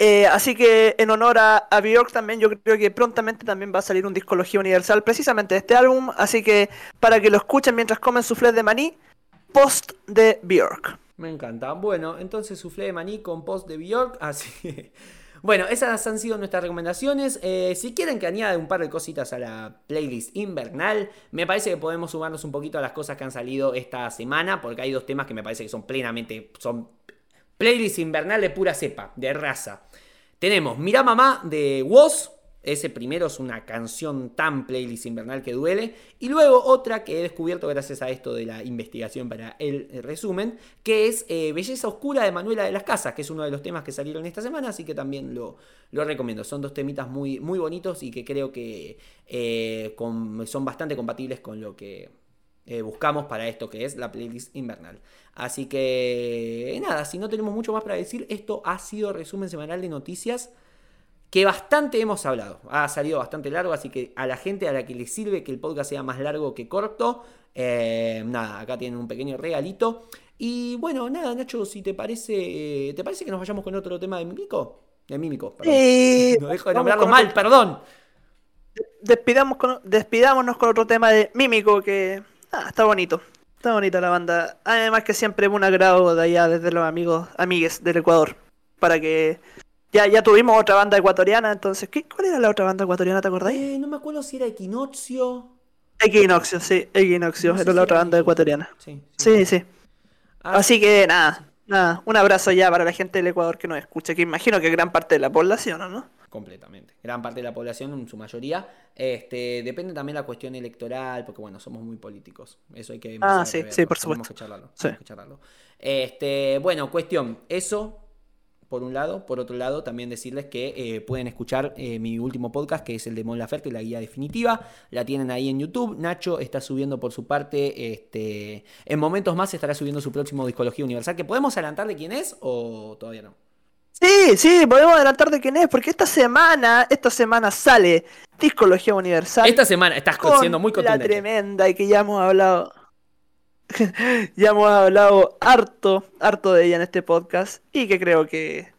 Eh, así que en honor a, a Björk también yo creo que prontamente también va a salir un discología universal precisamente de este álbum. Así que para que lo escuchen mientras comen su de maní, post de Björk. Me encanta. Bueno, entonces suflé de maní con post de Bjork. Así. Bueno, esas han sido nuestras recomendaciones. Eh, si quieren que añade un par de cositas a la playlist invernal, me parece que podemos sumarnos un poquito a las cosas que han salido esta semana, porque hay dos temas que me parece que son plenamente. son playlist invernal de pura cepa, de raza. Tenemos Mira Mamá de Woz. Ese primero es una canción tan playlist invernal que duele. Y luego otra que he descubierto gracias a esto de la investigación para el resumen, que es eh, Belleza Oscura de Manuela de las Casas, que es uno de los temas que salieron esta semana, así que también lo, lo recomiendo. Son dos temitas muy, muy bonitos y que creo que eh, con- son bastante compatibles con lo que eh, buscamos para esto que es la playlist invernal. Así que nada, si no tenemos mucho más para decir, esto ha sido resumen semanal de noticias que bastante hemos hablado. Ha salido bastante largo, así que a la gente a la que le sirve que el podcast sea más largo que corto, eh, nada, acá tienen un pequeño regalito. Y bueno, nada, Nacho, si te parece, ¿te parece que nos vayamos con otro tema de Mímico? De Mímico, perdón. Eh, no dejo de nombrarlo mal, otro- perdón. Despidamos con- despidámonos con otro tema de Mímico que ah, está bonito. Está bonita la banda. Además que siempre un agrado de allá desde los amigos, amigues del Ecuador. Para que ya, ya tuvimos otra banda ecuatoriana, entonces, ¿qué, ¿cuál era la otra banda ecuatoriana, te acordáis? Eh, no me acuerdo si era Equinoccio. Equinoxio, sí, Equinoxio, No sé era si la otra era banda Equinoccio. ecuatoriana. Sí, Sí, sí. Ah, Así que nada, nada, un abrazo ya para la gente del Ecuador que nos escucha, que imagino que gran parte de la población, ¿o ¿no? Completamente. Gran parte de la población, en su mayoría. Este, depende también la cuestión electoral, porque bueno, somos muy políticos. Eso hay que Ah, sí, sí, por supuesto. que charlarlo. Sí. tenemos que charlarlo. Este, bueno, cuestión, eso por un lado. Por otro lado, también decirles que eh, pueden escuchar eh, mi último podcast, que es el de Mon Laferte, la guía definitiva. La tienen ahí en YouTube. Nacho está subiendo por su parte, este, en momentos más estará subiendo su próximo Discología Universal. ¿Que podemos adelantar de quién es o todavía no? Sí, sí, podemos adelantar de quién es, porque esta semana, esta semana sale Discología Universal. Esta semana estás siendo muy la contundente. tremenda y que ya hemos hablado. ya hemos hablado harto, harto de ella en este podcast. Y que creo que,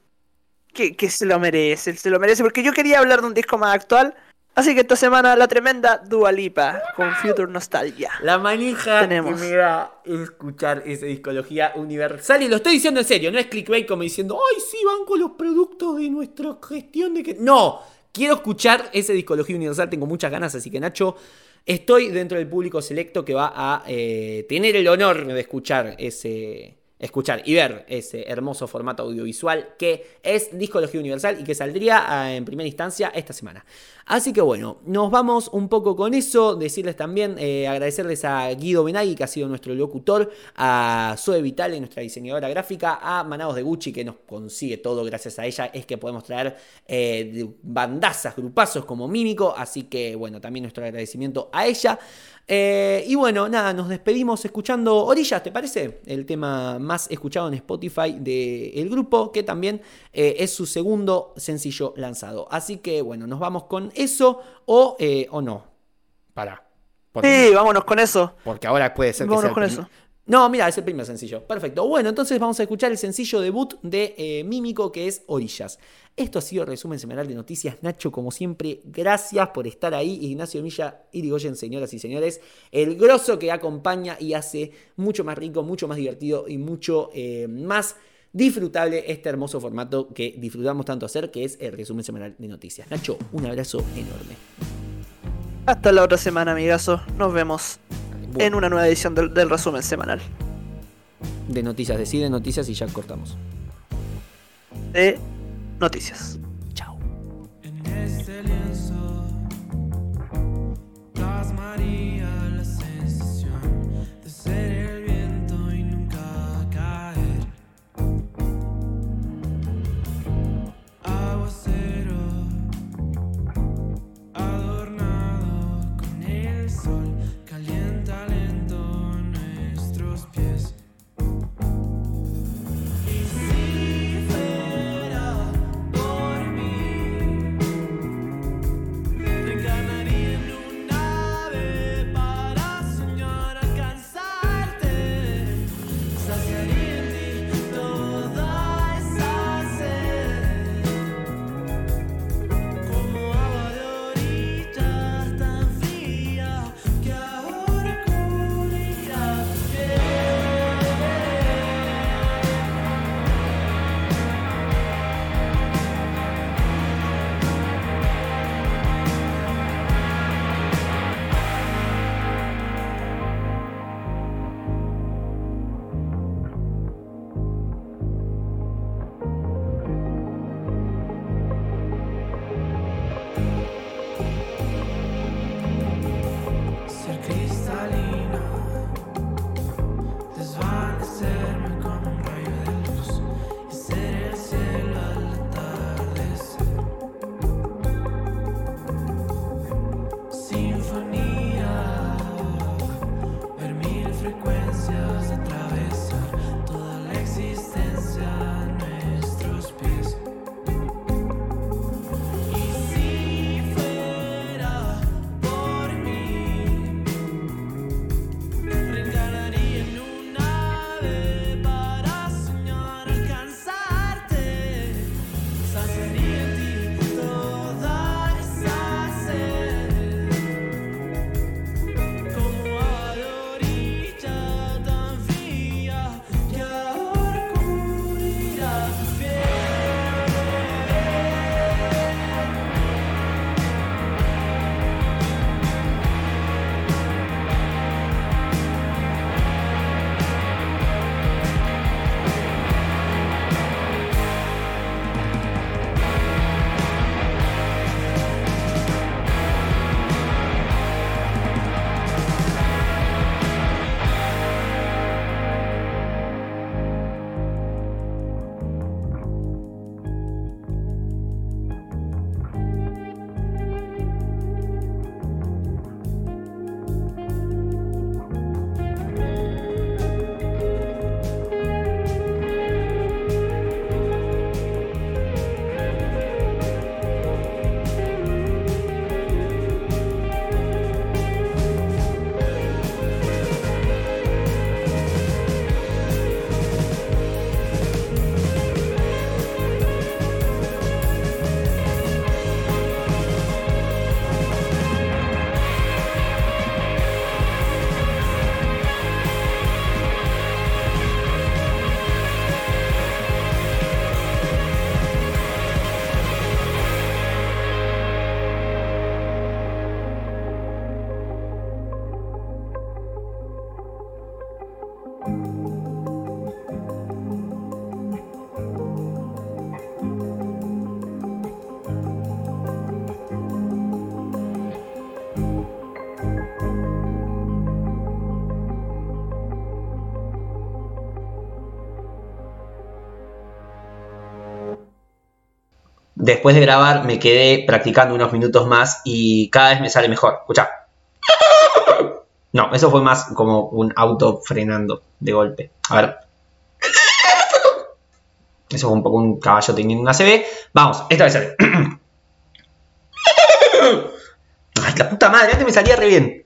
que. que se lo merece, se lo merece. Porque yo quería hablar de un disco más actual. Así que esta semana la tremenda Dua Lipa con Future Nostalgia. La manija Tenemos. que me da escuchar esa discología universal. Y lo estoy diciendo en serio, no es clickbait como diciendo, ¡ay, sí, van con los productos de nuestra gestión de que. No, quiero escuchar esa discología universal, tengo muchas ganas, así que Nacho, estoy dentro del público selecto que va a eh, tener el honor de escuchar ese. Escuchar y ver ese hermoso formato audiovisual que es Discología Universal y que saldría ah, en primera instancia esta semana. Así que bueno, nos vamos un poco con eso. Decirles también, eh, agradecerles a Guido Benaghi, que ha sido nuestro locutor, a Zoe Vitale, nuestra diseñadora gráfica, a Manados de Gucci, que nos consigue todo gracias a ella. Es que podemos traer eh, de- bandazas, grupazos como Mímico. Así que bueno, también nuestro agradecimiento a ella. Eh, y bueno, nada, nos despedimos escuchando Orillas, ¿te parece? El tema más escuchado en Spotify del grupo, que también es su segundo sencillo lanzado. Así que bueno, nos vamos con eso o, eh, o no. Para. Sí, vámonos con eso. Porque ahora puede ser que Vámonos sea con eso. No, mira, es el primer sencillo. Perfecto. Bueno, entonces vamos a escuchar el sencillo debut de eh, Mímico, que es Orillas. Esto ha sido el resumen semanal de noticias. Nacho, como siempre, gracias por estar ahí. Ignacio Milla, Irigoyen, señoras y señores. El grosso que acompaña y hace mucho más rico, mucho más divertido y mucho eh, más disfrutable este hermoso formato que disfrutamos tanto hacer, que es el resumen semanal de noticias. Nacho, un abrazo enorme. Hasta la otra semana, amigazo. Nos vemos en una nueva edición del, del resumen semanal De noticias, decide noticias y ya cortamos. de noticias. Chao. En este lienzo plasmaría la después de grabar me quedé practicando unos minutos más y cada vez me sale mejor. Escucha. No, eso fue más como un auto frenando de golpe. A ver. Eso fue un poco un caballo teniendo una CB. Vamos, esta vez sale. Ay, la puta madre, antes me salía re bien.